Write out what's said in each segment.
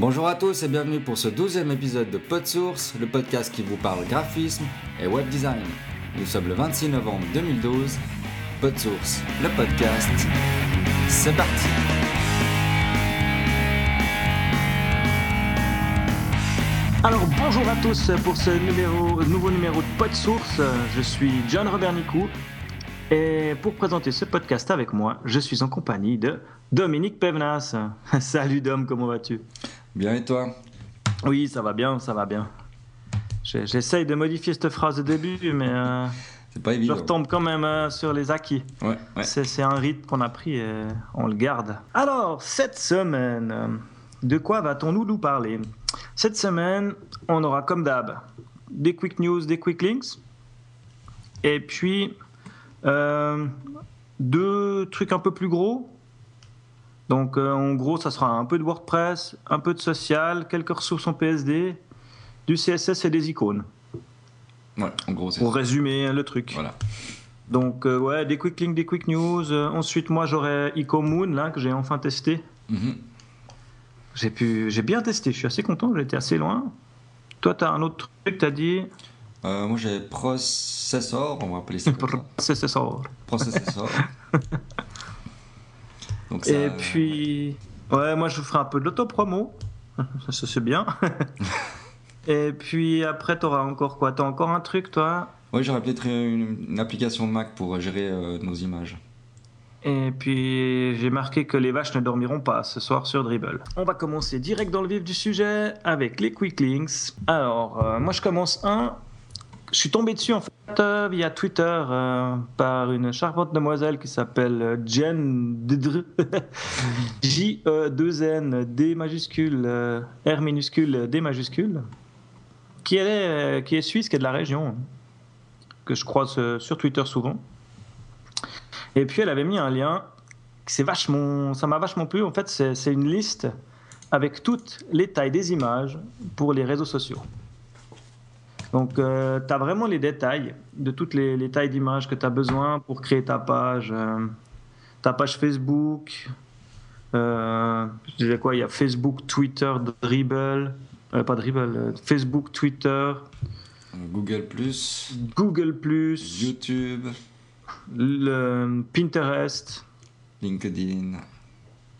Bonjour à tous et bienvenue pour ce douzième épisode de PodSource, le podcast qui vous parle graphisme et web design. Nous sommes le 26 novembre 2012. PodSource, le podcast. C'est parti Alors bonjour à tous pour ce nouveau numéro de PodSource. Je suis John Robert Nicou et pour présenter ce podcast avec moi, je suis en compagnie de Dominique Pevenas. Salut Dom, comment vas-tu? Bien et toi? Oui, ça va bien, ça va bien. J'essaye de modifier cette phrase de début, mais euh, pas évident. je retombe quand même euh, sur les acquis. Ouais, ouais. C'est un rythme qu'on a pris et on le garde. Alors, cette semaine, euh, de quoi va-t-on nous, nous parler? Cette semaine, on aura comme d'hab des quick news, des quick links, et puis euh, deux trucs un peu plus gros. Donc, euh, en gros, ça sera un peu de WordPress, un peu de social, quelques ressources en PSD, du CSS et des icônes. Ouais, en gros, c'est Pour ça. résumer le truc. Voilà. Donc, euh, ouais, des quick links, des quick news. Euh, ensuite, moi, j'aurai EcoMoon, là, que j'ai enfin testé. Mhm. J'ai pu, j'ai bien testé, je suis assez content, j'étais assez loin. Toi, tu as un autre truc, tu as dit? Euh, moi j'ai Processor, on va appeler ça ça. Processor. Donc ça, Et euh, puis, ouais, moi, je vous ferai un peu de l'auto-promo. Ça, c'est bien. Et puis, après, tu auras encore quoi? Tu as encore un truc, toi? Ouais, j'aurais peut-être une, une application Mac pour gérer euh, nos images. Et puis j'ai marqué que les vaches ne dormiront pas ce soir sur Dribble. On va commencer direct dans le vif du sujet avec les quick links. Alors, euh, moi je commence un. Je suis tombé dessus en fait euh, via Twitter euh, par une charmante demoiselle qui s'appelle euh, Jen Didr. J-E-2-N D majuscule R minuscule D majuscule qui est, qui est suisse, qui est de la région, que je croise sur Twitter souvent. Et puis elle avait mis un lien, c'est vachement, ça m'a vachement plu. En fait, c'est une liste avec toutes les tailles des images pour les réseaux sociaux. Donc, tu as vraiment les détails de toutes les, les tailles d'images que tu as besoin pour créer ta page, euh, ta page Facebook. Euh, je disais quoi? Il y a Facebook, Twitter, Dribble, euh, pas Dribble, euh, Facebook, Twitter, Euh, Google Google YouTube, le Pinterest. LinkedIn.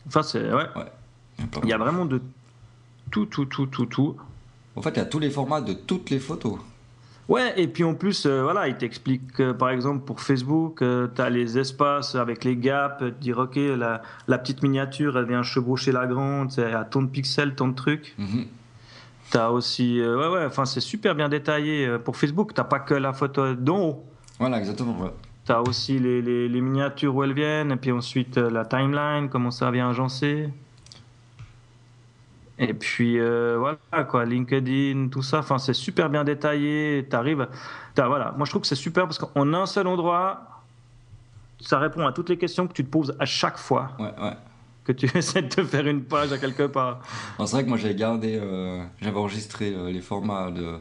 Enfin, c'est ouais. Ouais. Il y a vraiment de tout, tout, tout, tout, tout. En fait, il y a tous les formats de toutes les photos. Ouais, et puis en plus, euh, voilà, il t'explique que par exemple pour Facebook, tu as les espaces avec les gaps, te dire ok, la, la petite miniature, elle vient chevaucher la grande, c'est à tant de pixels, tant de trucs. Mhm. Tu as aussi, euh, ouais, ouais, enfin c'est super bien détaillé. euh, Pour Facebook, t'as pas que la photo d'en haut. Voilà, exactement. ouais. Tu as aussi les, les, les miniatures où elles viennent, et puis ensuite euh, la timeline, comment ça vient agencer. Et puis euh, voilà quoi, LinkedIn, tout ça, enfin c'est super bien détaillé. T'arrives, t'as- voilà, moi je trouve que c'est super parce qu'en un seul endroit, ça répond à toutes les questions que tu te poses à chaque fois Ouais, ouais. que tu essaies de te faire une page à quelque part. C'est vrai que moi j'avais gardé, euh, j'avais enregistré euh, les formats de,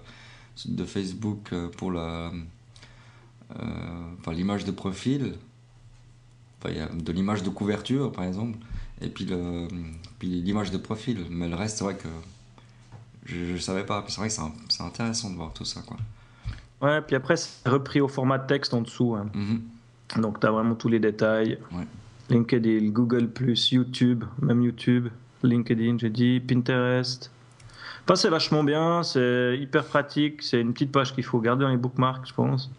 de Facebook pour la, enfin, l'image de profil, Enfin, a de l'image de couverture par exemple, et puis, le, puis l'image de profil. Mais le reste, c'est vrai que je ne savais pas. C'est vrai que c'est, intéressant de voir tout ça. Quoi. Ouais, puis après c'est repris au format texte en dessous. hein. Mhm. Donc tu as vraiment tous les détails. Ouais. LinkedIn, Google, YouTube, même YouTube, LinkedIn, j'ai dit, Pinterest. Enfin, c'est vachement bien, c'est hyper pratique, c'est une petite page qu'il faut garder dans les bookmarks, je pense.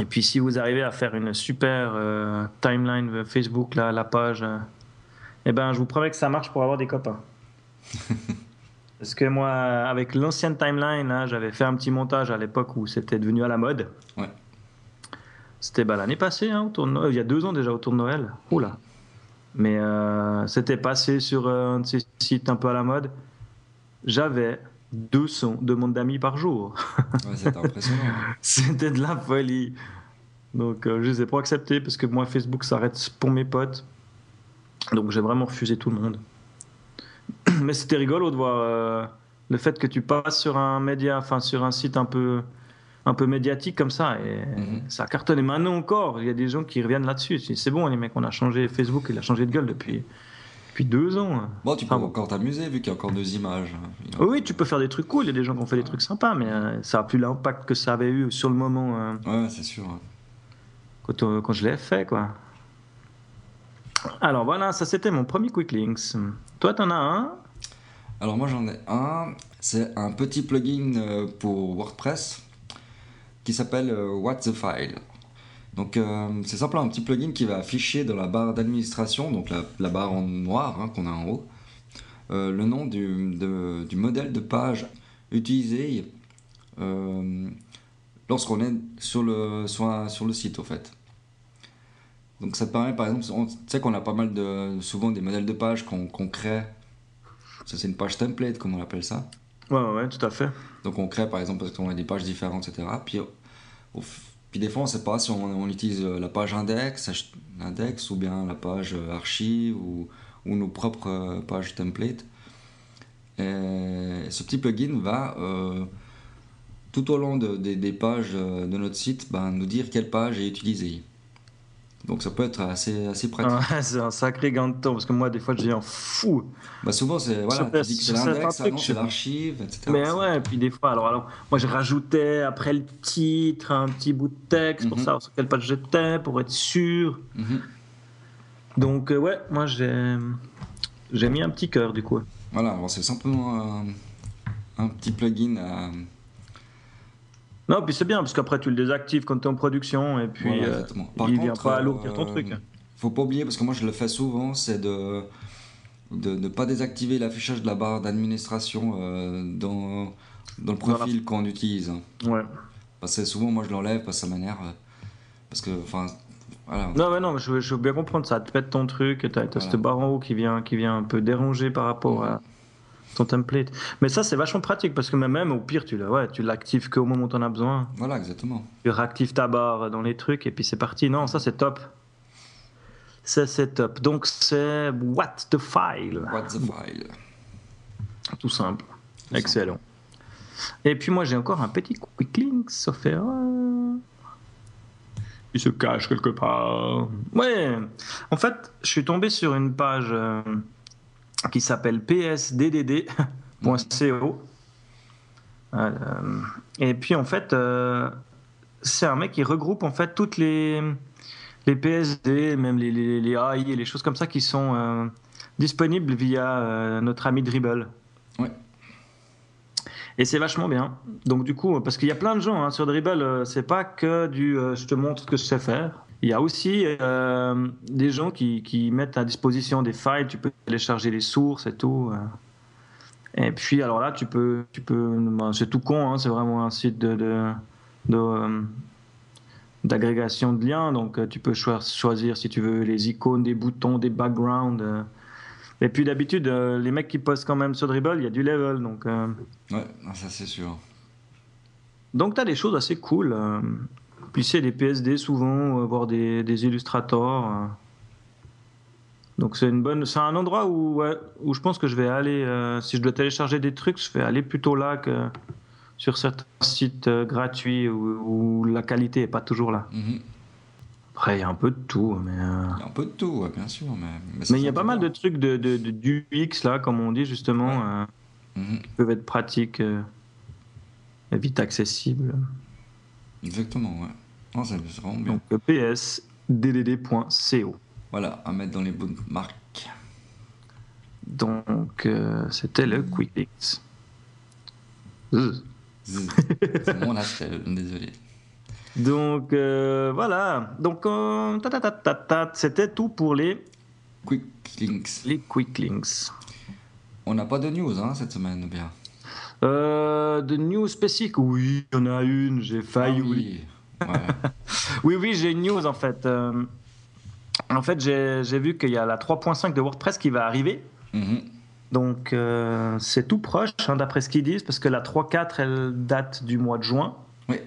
Et puis si vous arrivez à faire une super euh, timeline Facebook, là, la page, euh, eh ben, je vous promets que ça marche pour avoir des copains. Parce que moi, avec l'ancienne timeline, là, j'avais fait un petit montage à l'époque où c'était devenu à la mode. Ouais. C'était bah, l'année passée, hein, autour de Noël, il y a deux ans déjà autour de Noël. Oula. Mais euh, c'était passé sur un de ces sites un peu à la mode. J'avais 200 demandes d'amis par jour. Ouais, c'était impressionnant. c'était de la folie. Donc euh, je les ai pas acceptés parce que moi Facebook s'arrête pour mes potes. Donc j'ai vraiment refusé tout le monde. Mais c'était rigolo de voir euh, le fait que tu passes sur un média, enfin sur un site un peu un peu médiatique comme ça et Mhm. ça cartonne. Et maintenant encore, il y a des gens qui reviennent là-dessus. C'est c'est bon les mecs, on a changé Facebook, il a changé de gueule depuis Depuis deux ans. hein. Bon, tu peux Enfin, encore t'amuser vu qu'il y a encore deux images. hein. Oui, tu peux faire des trucs cool. Il y a des gens qui ont fait des trucs sympas, mais euh, ça a plus l'impact que ça avait eu sur le moment euh, Ouais, c'est sûr. hein. quand, euh, quand je l'ai fait, quoi. Alors voilà, ça c'était mon premier Quick Links. Toi, t'en as un? Alors moi j'en ai un, c'est un petit plugin euh, pour WordPress qui s'appelle What the File. Donc euh, c'est simplement un petit plugin qui va afficher dans la barre d'administration, donc la, la barre en noir hein, qu'on a en haut, euh, le nom du, de- du modèle de page utilisé euh, lorsqu'on est sur le, sur, un- sur le site au fait. Donc ça te permet par exemple, on- tu sais qu'on a pas mal de, souvent des modèles de page qu'on crée ça, c'est une page template, comme on appelle ça. Ouais, ouais, tout à fait. Donc, on crée, par exemple, parce qu'on a des pages différentes, etc. Puis, au- puis des fois, on ne sait pas si on, utilise euh, la page index, index ou bien la page euh, archive ou, nos propres euh, pages template. Ce petit plugin va, tout au long de- des- pages de notre site, ben, nous dire quelle page est utilisée. Donc, ça peut être assez, assez pratique. Ouais, c'est un sacré gain de temps parce que moi, des fois, je deviens fou. Bah, souvent, c'est voilà, Sur- tu dis que c'est l'index, ah non, c'est l'archive, etc. Mais ouais, et puis des fois, alors, alors moi, je rajoutais après le titre un petit bout de texte pour Mhm. savoir sur quelle page j'étais, pour être sûr. Mhm. Donc, euh, ouais, moi, j'ai j'ai mis un petit cœur du coup. Voilà, c'est simplement un, un petit plugin à. Non, puis c'est bien parce qu'après, tu le désactives quand tu es en production et puis Voilà, euh. Par il vient contre, pas euh, alourdir ton truc. Faut pas oublier, parce que moi je le fais souvent, c'est de de ne pas désactiver l'affichage de la barre d'administration euh, dans, dans le la- profil qu'on utilise. hein. Ouais. Parce que souvent, moi je l'enlève parce que ça m'énerve. Parce que, enfin, voilà. Non, mais non, je, veux- je veux bien comprendre ça. Tu pètes ton truc, tu as, cette Voilà. barre en haut qui vient, qui vient un peu déranger par rapport à ton template. Mais ça, c'est vachement pratique parce que même, au pire, tu, ouais, l'actives qu'au moment où tu en as besoin. Voilà, exactement. Tu réactives ta barre dans les trucs et puis c'est parti. Non, ça, c'est top. Ça, c'est top. Donc, c'est What the File. What the file. Tout simple. Tout Excellent. Et puis, moi, j'ai encore un petit quick link, sauf erreur. Il se cache quelque part. Ouais. En fait, je suis tombé sur une page euh, qui s'appelle psddd.co. Euh, et puis, en fait, euh, c'est un mec qui regroupe en fait toutes les, les PSD, même les, les, les AI et les choses comme ça qui sont euh, disponibles via notre ami Dribble. Ouais. Et c'est vachement bien. Donc du coup, parce qu'il y a plein de gens hein, sur Dribble, c'est pas que du je te montre ce que je sais faire. Il y a aussi euh, des gens qui, qui mettent à disposition des files, tu peux télécharger les sources et tout. euh. Et puis alors là, tu peux, tu peux, ben, c'est tout con, hein, c'est vraiment un site de, de, de, euh, d'agrégation de liens. Donc tu peux choi- choisir si tu veux les icônes, des boutons, des backgrounds. euh. Et puis d'habitude, euh, les mecs qui postent quand même sur Dribble, il y a du level. Donc euh, Ouais, ça c'est sûr. donc tu as des choses assez cool. Puis c'est des PSD souvent, euh, voire des, des illustrators. euh. Donc c'est une bonne, c'est un endroit où, ouais, où je pense que je vais aller. euh, si je dois télécharger des trucs, je vais aller plutôt là que sur certains sites gratuits où, où la qualité est pas toujours là. Mhm. Après il y a un peu de tout, mais euh, Il y a un peu de tout, ouais, bien sûr. Mais, mais il y a pas mal de trucs de, de, de- du UX là, comme on dit justement, Ouais. euh, Mhm. qui peuvent être pratiques, et vite accessibles. Exactement, ouais. Non, vraiment bien. Donc euh, psddd.co. Voilà, à mettre dans les bonnes marques. Donc, euh, c'était le Quick Links. C'est mon appel, désolé. Donc, euh, voilà. Donc, euh, ta, ta, ta, ta, ta, c'était tout pour les, Quick links. les Quick Links. On n'a pas de news hein, cette semaine, bien? Euh, de news spécifiques Oui, il y en a une, j'ai failli Ah oublier. oui. Oui, oui, j'ai une news en fait. Euh, en fait, j'ai vu qu'il y a la 3.5 de WordPress qui va arriver. Mhm. Donc, euh, c'est tout proche, hein, d'après ce qu'ils disent, parce que la 3.4, elle date du mois de juin. Oui.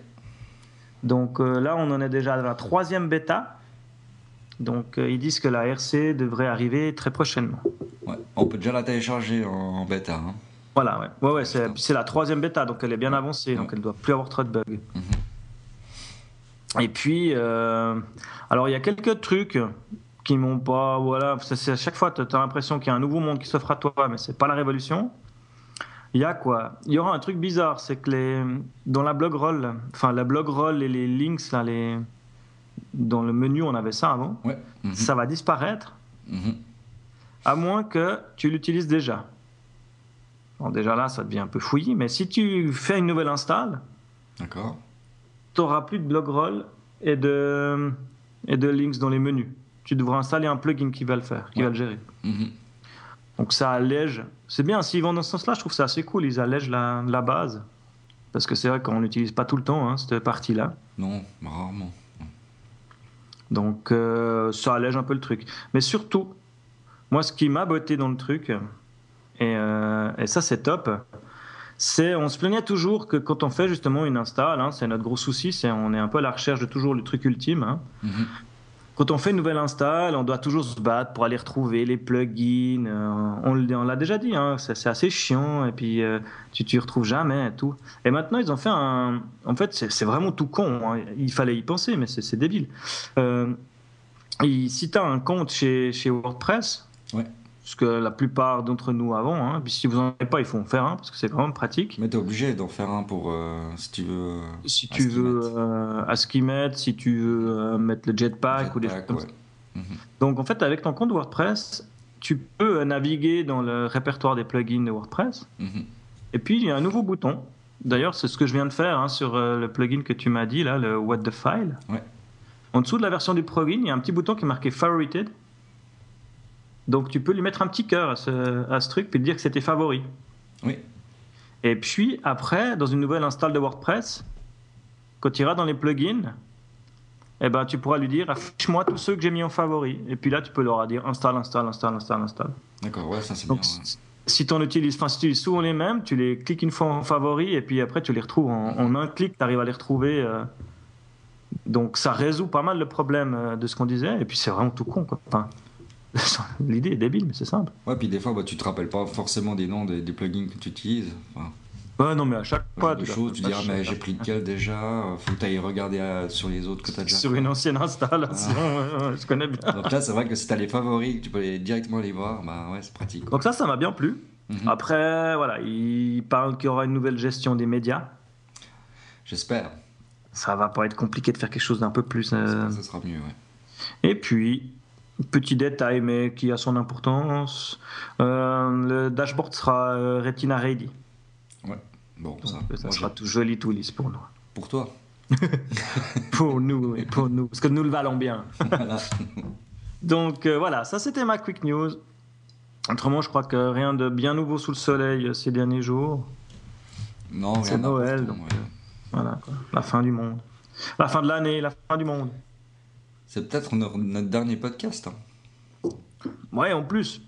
Donc euh, là, on en est déjà à la troisième bêta. Donc, ils disent que la RC devrait arriver très prochainement. Ouais. On peut déjà la télécharger en, en bêta. hein. Voilà, ouais. Ouais, ouais, c'est la troisième bêta, donc elle est bien avancée, donc elle ne doit plus avoir trop de bugs. Et puis, euh, alors il y a quelques trucs qui m'ont pas. Voilà, c'est à chaque fois, tu as l'impression qu'il y a un nouveau monde qui s'offre à toi, mais c'est pas la révolution. Il y a quoi? Il y aura un truc bizarre, c'est que les, dans la blog roll, enfin la blog roll et les links, là, les, dans le menu, on avait ça avant. Ouais. Mhm. Ça va disparaître, Mhm. à moins que tu l'utilises déjà. Bon, déjà là, ça devient un peu fouillis, mais si tu fais une nouvelle install, D'accord. Tu n'auras plus de blog roll et de, et de links dans les menus. Tu devras installer un plugin qui va le faire, qui Ouais. va le gérer. Mhm. Donc ça allège. C'est bien, s'ils vont dans ce sens-là, je trouve ça assez cool. Ils allègent la, la base. Parce que c'est vrai qu'on n'utilise pas tout le temps hein, cette partie-là. Non, rarement. Donc euh, ça allège un peu le truc. Mais surtout, moi ce qui m'a botté dans le truc, et, euh, et ça c'est top, c'est on se plaignait toujours que quand on fait justement une install, hein, c'est notre gros souci, c'est on est un peu à la recherche de toujours le truc ultime. hein. Mhm. Quand on fait une nouvelle install, on doit toujours se battre pour aller retrouver les plugins. euh, on l'a déjà dit, hein, c'est assez chiant et puis euh, tu tu y retrouves jamais et tout. Et maintenant ils ont fait un. En fait, c'est vraiment tout con. hein, Il fallait y penser, mais c'est débile. Euh, il- si tu as un compte chez, chez WordPress, Ouais. Ce que la plupart d'entre nous avons, hein, puis si vous n'en avez pas, il faut en faire un parce que c'est quand même pratique. Mais t'es obligé d'en faire un pour euh, si tu veux. euh, Si tu veux euh, à si tu veux euh, mettre le jetpack, ou des choses comme ouais. ça. Mhm. Donc en fait, avec ton compte WordPress, tu peux euh, naviguer dans le répertoire des plugins de WordPress. Mhm. Et puis il y a un nouveau bouton. D'ailleurs, c'est ce que je viens de faire hein, sur euh, le plugin que tu m'as dit, là, le What the File. Ouais. En dessous de la version du plugin, il y a un petit bouton qui est marqué Favorited. Donc tu peux lui mettre un petit cœur à ce, à ce truc, puis lui dire que c'est tes favoris. Oui. Et puis après, dans une nouvelle install de WordPress, quand tu iras dans les plugins, eh ben, tu pourras lui dire affiche-moi tous ceux que j'ai mis en favori. Et puis là, tu peux leur dire install, install, install, install, install. D'accord, ouais, ça c'est bien. Ouais. si- tu utilises, enfin, si tu utilises souvent les mêmes, tu les cliques une fois en favori et puis après tu les retrouves en, en un clic, tu arrives à les retrouver. euh. Donc ça résout pas mal le problème euh, de ce qu'on disait. Et puis c'est vraiment tout con. Quoi. Enfin, L'idée est débile, mais c'est simple. Ouais, puis des fois, bah, tu te rappelles pas forcément des noms des, des plugins que tu utilises. Enfin, Ouais, non, mais à chaque fois, de tu choses, tu dis, ah, mais j'ai pris lequel déjà? Faut que tu ailles regarder euh, sur les autres que tu as déjà sur une ancienne installation, ouais, je connais bien. Donc là, c'est vrai que si t'as les favoris, que tu peux aller directement les voir, bah ouais, c'est pratique. quoi. Donc ça, ça m'a bien plu. Mhm. Après, voilà, il parle qu'il y aura une nouvelle gestion des médias. J'espère. Ça va pas être compliqué de faire quelque chose d'un peu plus. euh, Ça sera mieux, ouais. Et puis, petit détail, mais qui a son importance, euh, le dashboard sera euh, Retina Ready. Bon, Donc, ça. ça moi, sera tout joli, tout lisse pour nous. Pour toi. Pour nous, et pour nous, parce que nous le valons bien. Voilà. Donc euh, voilà, ça c'était ma quick news. Autrement, je crois que rien de bien nouveau sous le soleil euh, ces derniers jours. Non, C'est Noël, donc, ouais. Voilà, quoi. la fin du monde. La fin de l'année, la fin du monde. C'est peut-être notre, dernier podcast. hein. Ouais, en plus.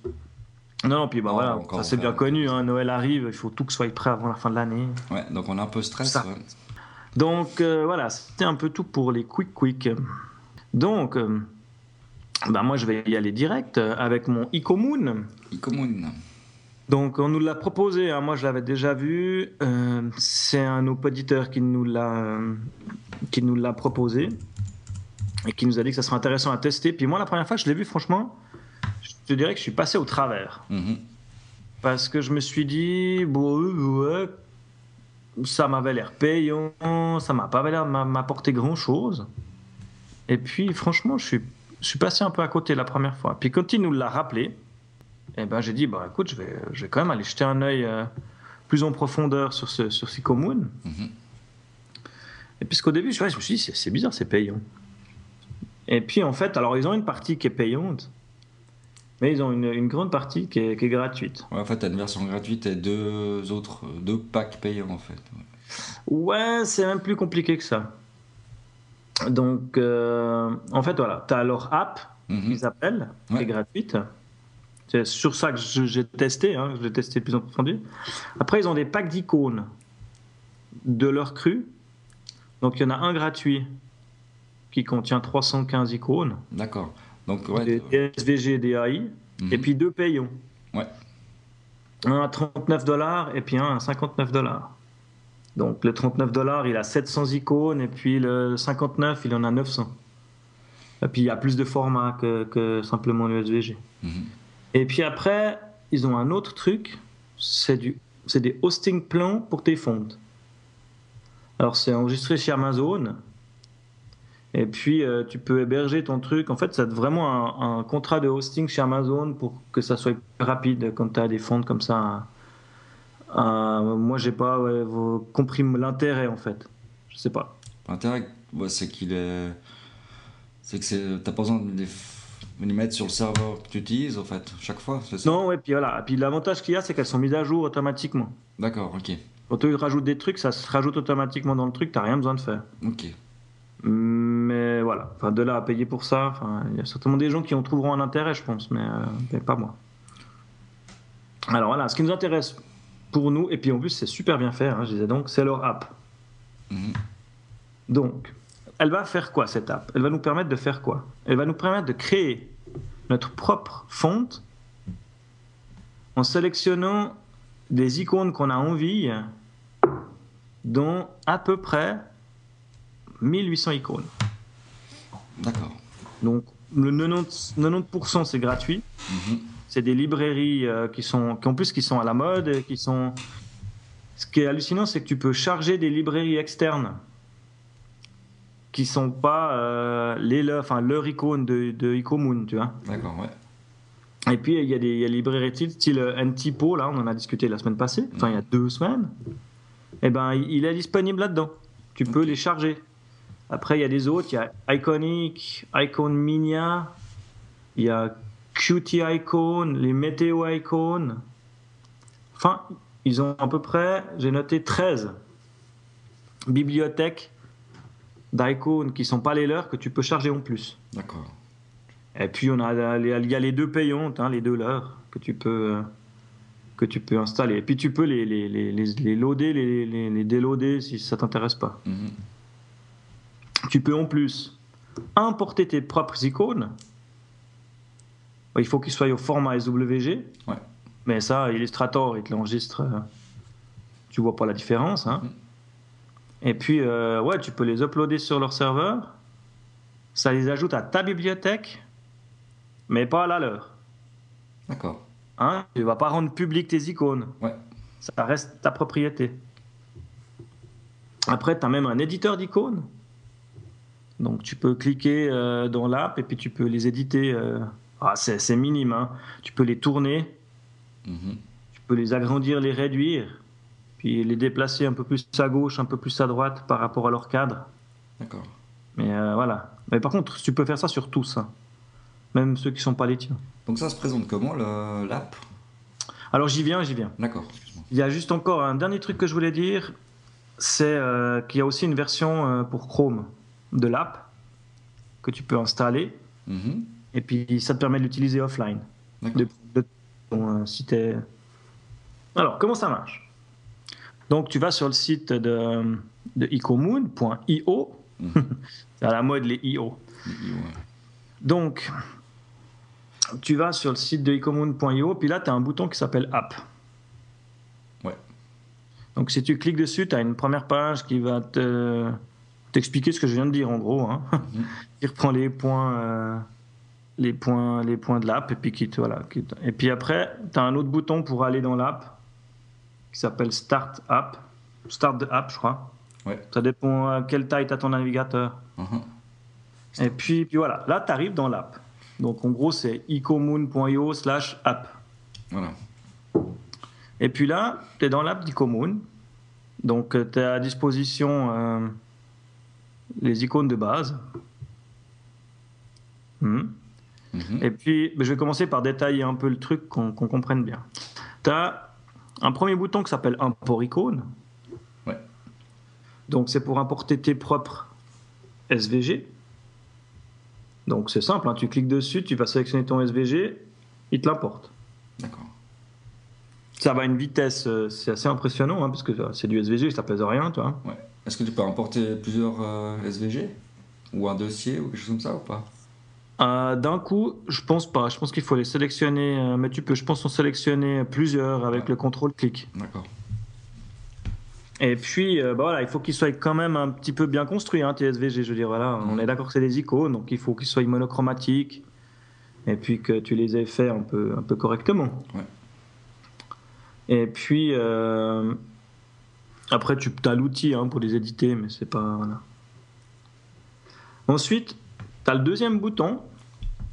Non, non, puis bah Non, voilà, ça c'est bien connu, hein, Noël arrive, il faut tout que soit prêt avant la fin de l'année. Ouais, donc on est un peu stress. Ouais. Donc euh, voilà, c'était un peu tout pour les quick quick. Donc, euh, bah, moi je vais y aller direct euh, avec mon Icomoon. Icomoon. Donc on nous l'a proposé, hein, moi je l'avais déjà vu. euh, c'est un auditeur qui nous l'a qui nous l'a proposé et qui nous a dit que ça serait intéressant à tester. Puis moi la première fois que je l'ai vu, franchement, je te dirais que je suis passé au travers. Mhm. Parce que je me suis dit, bon, euh, ouais, ça m'avait l'air payant, ça m'a pas l'air de m'a- m'apporter grand chose. Et puis, franchement, je suis, je suis passé un peu à côté la première fois. Puis, quand il nous l'a rappelé, eh ben, j'ai dit, bah, écoute, je vais, je vais quand même aller jeter un œil euh, plus en profondeur sur ce, sur ces communes. Mhm. Et puisqu'au début, je, ouais, je me suis dit, c'est bizarre, c'est payant. Et puis, en fait, alors, ils ont une partie qui est payante, mais ils ont une, une grande partie qui est, qui est gratuite. Ouais, en fait, t'as une version gratuite et deux autres, deux packs payants en fait. Ouais. C'est même plus compliqué que ça. Donc, euh, en fait, voilà, tu as leur app, Mhm. qu'ils appellent, qui est gratuite. C'est sur ça que j'ai testé, hein, je l'ai testé de plus en profondeur. Après, ils ont des packs d'icônes de leur cru. Donc, il y en a un gratuit qui contient 315 icônes, D'accord. Donc, ouais. des SVG, des AI, mhm. et puis deux payants. Ouais. Un à 39 dollars et puis un à 59 dollars. Donc le 39 dollars, il a 700 icônes et puis le 59, il en a 900. Et puis il y a plus de formats que, que simplement le SVG. Mhm. Et puis après, ils ont un autre truc, c'est du, c'est des hosting plans pour tes fontes. Alors c'est enregistré chez Amazon. Et puis euh, tu peux héberger ton truc. En fait, c'est vraiment un, un contrat de hosting chez Amazon pour que ça soit rapide quand tu as des fontes comme ça. Euh, moi, j'ai pas ouais, compris l'intérêt en fait. Je sais pas. L'intérêt, ouais, c'est qu'il est. C'est que. T'as pas besoin de les, mettre sur le serveur que tu utilises, en fait, chaque fois, c'est ça? Non, ouais, puis voilà. Et puis l'avantage qu'il y a, c'est qu'elles sont mises à jour automatiquement. D'accord, ok. Quand tu rajoutes des trucs, ça se rajoute automatiquement dans le truc, t'as rien besoin de faire. Ok. Mais voilà, enfin, de là à payer pour ça, enfin, il y a certainement des gens qui en trouveront un intérêt, je pense, mais, euh, mais pas moi. Alors voilà, ce qui nous intéresse pour nous, et puis en plus c'est super bien fait, hein, je disais donc, c'est leur app. Mhm. Donc, elle va faire quoi cette app? Elle va nous permettre de faire quoi? Elle va nous permettre de créer notre propre fonte en sélectionnant des icônes qu'on a envie, dont à peu près 1800 icônes. D'accord. Donc le 90%, 90% c'est gratuit. Mhm. C'est des librairies euh, qui sont, qui en plus qui sont à la mode, et qui sont. Ce qui est hallucinant, c'est que tu peux charger des librairies externes qui sont pas euh, les leurs, enfin leur icône de, de Icomoon, tu vois. D'accord, ouais. Et puis il y a des il y a des librairies style- style euh, là, on en a discuté la semaine passée, enfin il y a deux semaines. Et ben il il est disponible là-dedans. Tu peux les charger. Après il y a des autres, il y a Iconic, Icon Minia, il y a Qt Icon, les Météo Icon. Enfin, ils ont à peu près, j'ai noté 13 bibliothèques d'icônes qui sont pas les leurs que tu peux charger en plus. D'accord. Et puis on a il y a les deux payantes, hein, les deux leurs que tu peux que tu peux installer. Et puis tu peux les les les, les, les loader, les, les, les déloader si ça t'intéresse pas. Mhm. Tu peux en plus importer tes propres icônes. Il faut qu'ils soient au format SWG. Ouais. Mais ça, Illustrator, il te l'enregistre. euh, Tu vois pas la différence. Hein. Mhm. Et puis, euh, ouais, tu peux les uploader sur leur serveur. Ça les ajoute à ta bibliothèque, mais pas à la leur. D'accord. Hein tu vas pas rendre public tes icônes. Ouais. Ça reste ta propriété. Après, tu as même un éditeur d'icônes. Donc, tu peux cliquer euh, dans l'app et puis tu peux les éditer. euh, Ah, c'est c'est minime. hein. Tu peux les tourner, Mhm. tu peux les agrandir, les réduire, puis les déplacer un peu plus à gauche, un peu plus à droite par rapport à leur cadre. D'accord. Mais euh, voilà. Mais par contre, tu peux faire ça sur tous, hein. même ceux qui sont pas les tiens. Donc ça se présente comment, le- l'app? Alors j'y viens, j'y viens. D'accord, excuse-moi. Il y a juste encore un dernier truc que je voulais dire, c'est qu'il y a aussi une version pour Chrome de l'app que tu peux installer, Mhm. et puis ça te permet de l'utiliser offline. De, de euh, Alors, comment ça marche? Donc, tu vas sur le site de, de icomoon.io. Mhm. C'est à la mode les IO. Ouais. Donc, tu vas sur le site de icomoon.io, puis là, tu as un bouton qui s'appelle App. Ouais. Donc, si tu cliques dessus, tu as une première page qui va te- t'expliquer ce que je viens de dire, en gros. hein. Mhm. qui reprend les points, euh, les points, les points de l'app, et puis qui te- voilà. et puis après, tu as un autre bouton pour aller dans l'app qui s'appelle Start App, Start the App, je crois. Ouais. Ça dépend à quelle taille tu as ton navigateur. Mhm. Et puis, puis voilà, là, tu arrives dans l'app. Donc en gros, c'est icomoon.io slash app. Voilà. Et puis là, tu es dans l'app d'Icomoon. Donc tu as à disposition euh, les icônes de base. Hmm. Mhm. Et puis, ben, je vais commencer par détailler un peu le truc, qu'on comprenne bien. Tu as un premier bouton qui s'appelle Import icône. Ouais. Donc, c'est pour importer tes propres SVG. Donc, c'est simple, hein, tu cliques dessus, tu vas sélectionner ton SVG, il te l'importe. D'accord. Ça va à une vitesse, euh, c'est assez impressionnant, hein, parce que euh, c'est du SVG, ça pèse rien, tu vois. Ouais. Est-ce que tu peux importer plusieurs euh, SVG Ou un dossier ou quelque chose comme ça ou pas? Euh, D'un coup, je pense pas. Je pense qu'il faut les sélectionner, euh, mais tu peux, je pense, en sélectionner plusieurs avec Ouais. le contrôle clic. D'accord. Et puis, bah voilà, il faut qu'il soit quand même un petit peu bien construit, hein, TSVG. Je veux dire, voilà, on est d'accord que c'est des icônes, donc il faut qu'il soit monochromatique, et puis que tu les aies fait un peu, un peu correctement. Ouais. Et puis, après, tu as l'outil hein, pour les éditer, mais c'est pas. Voilà. Ensuite, tu as le deuxième bouton,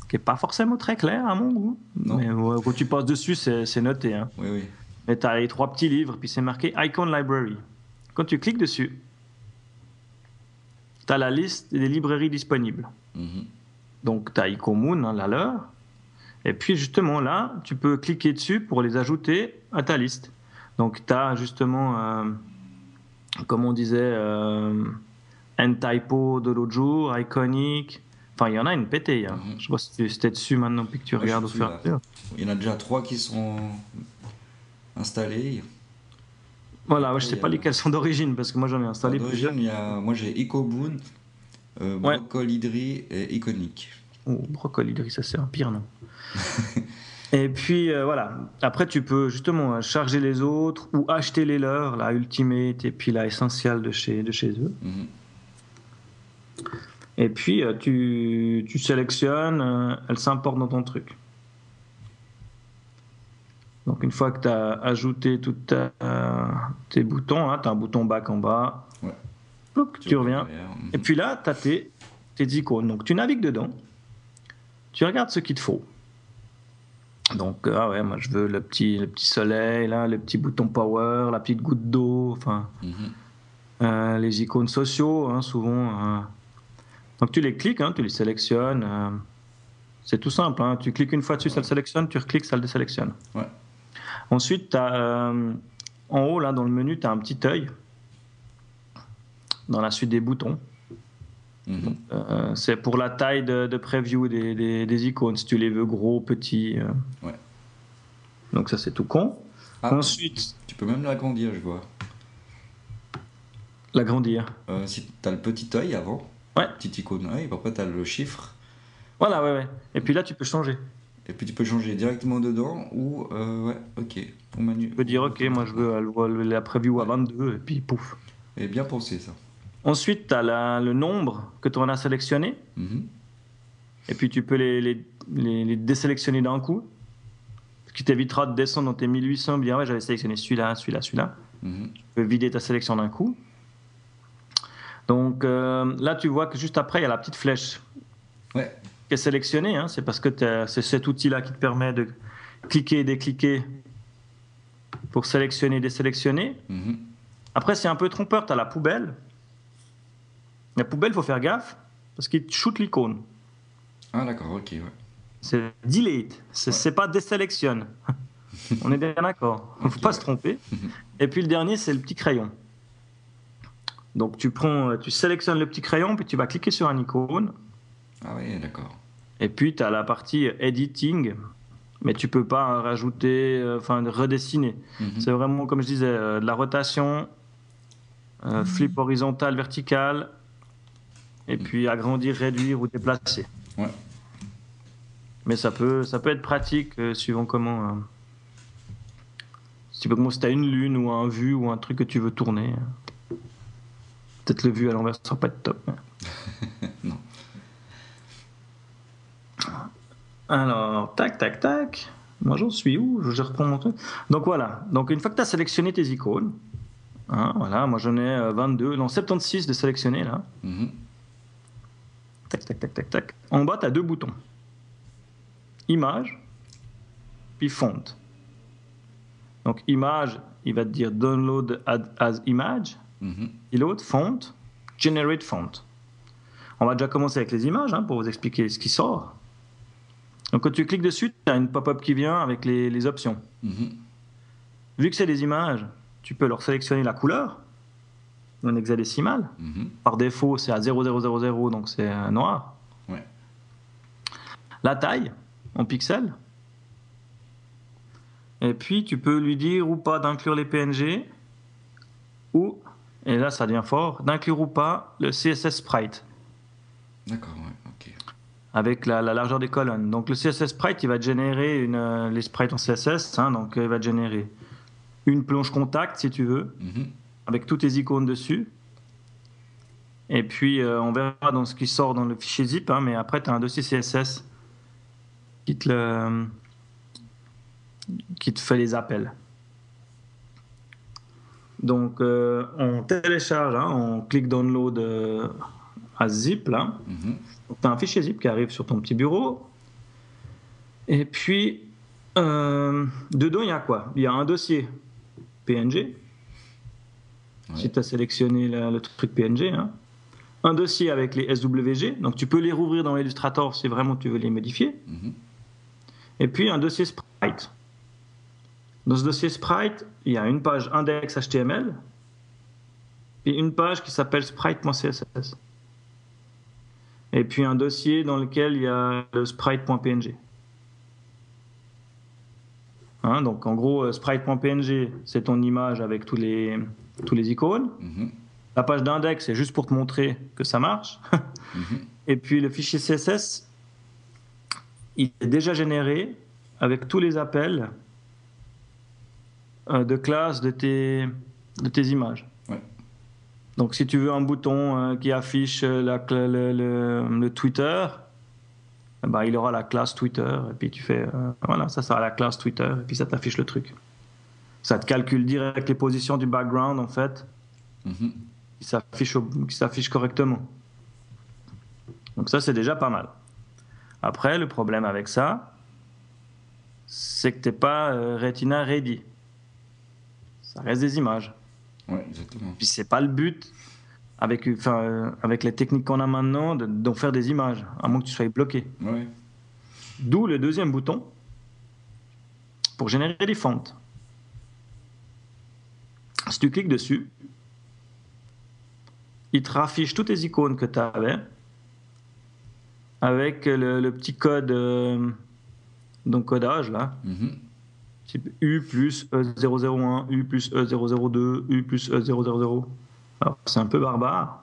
qui est pas forcément très clair à mon goût. Non. Mais ouais, quand tu passes dessus, c'est noté. Hein. Oui, oui. Mais tu as les trois petits livres, puis c'est marqué Icon Library. Quand tu cliques dessus, tu as la liste des librairies disponibles. Mhm. Donc tu as Icomoon, hein, la leur. Et puis justement là, tu peux cliquer dessus pour les ajouter à ta liste. Donc tu as justement, euh, comme on disait, euh, N-Typo de l'autre jour, Iconic. Enfin, il y en a une pétée. hein. Mhm. Je sais pas si tu étais dessus maintenant, puis que tu Ouais, regardes au fur et à mesure. Il y en a déjà trois qui sont installés. Voilà, ouais, je sais pas euh, lesquels sont d'origine, parce que moi j'en ai installé D'origine, plusieurs. il y a, moi j'ai Ecoboon, euh, Ouais. Et Iconic. Oh, ça c'est un pire nom. Et puis euh, voilà, après tu peux justement euh, charger les autres ou acheter les leurs, la Ultimate et puis la Essential de chez, de chez eux. Mhm. Et puis euh, tu, tu sélectionnes, elle s'importe dans ton truc. Donc une fois que tu as ajouté tous tes boutons, tu as un bouton back en bas, Ouais. Plouc, tu reviens. derrière. Mhm. Et puis là, tu as tes, tes icônes. Donc tu navigues dedans, tu regardes ce qu'il te faut. Donc, ah ouais, moi je veux le petit, le petit soleil, là, le petit bouton power, la petite goutte d'eau, enfin, Mhm. euh, les icônes sociaux, hein, souvent. euh. Donc tu les cliques, hein, tu les sélectionnes. euh. C'est tout simple. hein. Tu cliques une fois dessus, ça le sélectionne, tu recliques, ça le désélectionne. Ouais. Ensuite, as en haut, là, dans le menu, tu as un petit œil dans la suite des boutons. Euh, c'est pour la taille de, de preview des, des- des icônes, si tu les veux gros, petits. euh. Ouais. Donc ça, c'est tout con. Ah, Ensuite, tu peux même l'agrandir, je vois. l'agrandir. Euh, si tu as le petit œil avant, Ouais. petite icône œil, après tu as le chiffre, Voilà, ouais, ouais. Et puis là, tu peux changer. et puis tu peux changer directement dedans ou. ouais, ok. Au menu. Tu peux dire, OK, moi, je veux la preview à 22, et puis pouf. Et bien pensé ça. Ensuite, tu as le nombre que tu en as sélectionné, Mhm. et puis tu peux les, les, les- les désélectionner d'un coup. Ce qui t'évitera de descendre dans tes 1800, dire, ouais, j'avais sélectionné celui-là, celui-là, celui-là. Mhm. Tu peux vider ta sélection d'un coup. Donc euh, là, tu vois que juste après, il y a la petite flèche Ouais. qui est sélectionnée. hein. C'est parce que c'est cet outil-là qui te permet de cliquer et décliquer pour sélectionner et désélectionner. Mhm. Après, c'est un peu trompeur. Tu as la poubelle. La poubelle, il faut faire gaffe parce qu'il te shoot l'icône. Ah d'accord, ok, ouais. C'est delete. C'est Ouais. pas désélectionne. On est bien d'accord. Il ne faut pas ouais. se tromper. Et puis le dernier, c'est le petit crayon. Donc tu prends, tu sélectionnes le petit crayon, puis tu vas cliquer sur un icône. Ah oui, d'accord. Et puis tu as la partie editing, mais tu peux pas rajouter, euh, enfin redessiner. Mhm. C'est vraiment, comme je disais, euh, de la rotation, euh, flip horizontal, vertical, et puis agrandir, réduire ou déplacer. Ouais. Mais ça peut, ça peut être pratique euh, suivant comment. euh, si tu as une lune ou un vu ou un truc que tu veux tourner. euh. Peut-être le vu à l'envers, ça sera pas être top. mais- Non. Alors, tac, tac, tac. Moi, j'en suis où? Je reprends mon truc. Donc voilà. Donc une fois que tu as sélectionné tes icônes, hein, voilà, moi j'en ai euh, 22, non 76 de sélectionnés là. Mhm. Tac, tac, tac, tac, tac. En bas, tu as deux boutons. Image, puis font. Donc image, il va te dire download ad- as image. Mhm. Et l'autre, font, generate font. On va déjà commencer avec les images hein, pour vous expliquer ce qui sort. Donc quand tu cliques dessus, tu as une pop-up qui vient avec les, les options. Mhm. Vu que c'est des images, tu peux leur sélectionner la couleur en hexadécimal. Mhm. Par défaut, c'est à 0000, donc c'est euh, noir. Ouais. La taille en pixels. Et puis, tu peux lui dire ou pas d'inclure les PNG, ou, et là ça devient fort, d'inclure ou pas le CSS Sprite D'accord, ouais, ok. avec la, la largeur des colonnes. Donc le CSS Sprite, il va générer une, euh, les sprites en CSS, hein, donc euh, il va générer une plonge contact si tu veux, Mhm. Avec toutes tes icônes dessus. Et puis, euh, on verra dans ce qui sort dans le fichier zip, hein, mais après, tu as un dossier CSS qui te, le, qui te fait les appels. Donc, euh, on télécharge, hein, on clique download euh, à zip, là. Mhm. tu as un fichier zip qui arrive sur ton petit bureau. Et puis, dedans, il y a quoi? Il y a un dossier PNG. Si tu as sélectionné le, le truc PNG. hein. Un dossier avec les SWG. Donc, tu peux les rouvrir dans Illustrator si vraiment tu veux les modifier. Mhm. Et puis, un dossier sprite. Dans ce dossier sprite, il y a une page index HTML et une page qui s'appelle sprite.css. Et puis un dossier dans lequel il y a le sprite.png. Hein, donc en gros, euh, sprite.png, c'est ton image avec tous les, tous les icônes. Mhm. La page d'index, c'est juste pour te montrer que ça marche. Mhm. Et puis le fichier CSS, il est déjà généré avec tous les appels euh, de classe de tes, de tes images. Ouais. Donc si tu veux un bouton euh, qui affiche euh, la le, le- le Twitter, ben, il aura la classe Twitter. Et puis tu fais, euh, voilà, ça sera la classe Twitter. Et puis ça t'affiche le truc. Ça te calcule direct les positions du background, en fait, qui s'affiche au- qui s'affiche correctement. Donc ça, c'est déjà pas mal. Après, le problème avec ça, c'est que t'es pas euh, Retina ready. Ça reste des images. Ouais, exactement. Puis c'est pas le but avec, enfin, euh, avec les techniques qu'on a maintenant de- d'en faire des images, à moins que tu sois bloqué. Ouais. D'où le deuxième bouton pour générer des fontes. Si tu cliques dessus, il te raffiche toutes les icônes que tu avais avec le, le petit code euh, d'encodage là. Mhm. Type U plus E001, U plus E002, U plus E000. Alors, c'est un peu barbare.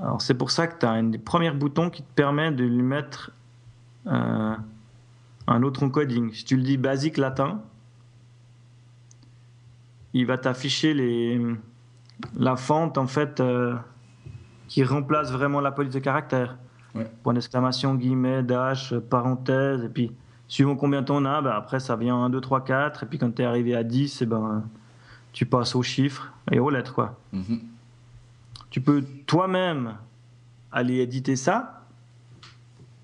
Alors, c'est pour ça que tu as un des premiers boutons qui te permet de lui mettre euh, un autre encoding. Si tu le dis basique latin, il va t'afficher les, la fente en fait euh, qui remplace vraiment la police de caractère. Ouais. Point d'exclamation, guillemets, dash, parenthèse, et puis suivant combien t'en as, ben après ça vient 1, 2, 3, 4, et puis quand tu es arrivé à 10, et ben, tu passes aux chiffres et aux lettres. Quoi. Mhm. Tu peux toi-même aller éditer ça,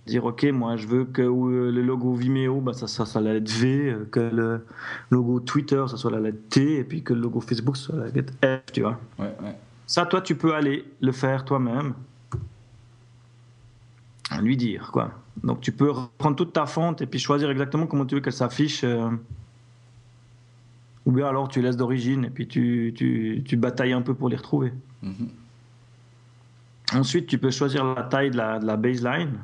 dire ok, moi je veux que euh, le logo Vimeo, ben, ça, soit la lettre V, euh, que le logo Twitter, ça soit la lettre T, et puis que le logo Facebook, soit la lettre F, tu vois. Ouais, ouais. Ça, toi, tu peux aller le faire toi-même. Lui dire, quoi. Donc, tu peux prendre toute ta fonte et puis choisir exactement comment tu veux qu'elle s'affiche. euh, Ou bien alors, tu laisses d'origine et puis tu, tu, tu batailles un peu pour les retrouver. Mhm. Ensuite, tu peux choisir la taille de la, de la baseline.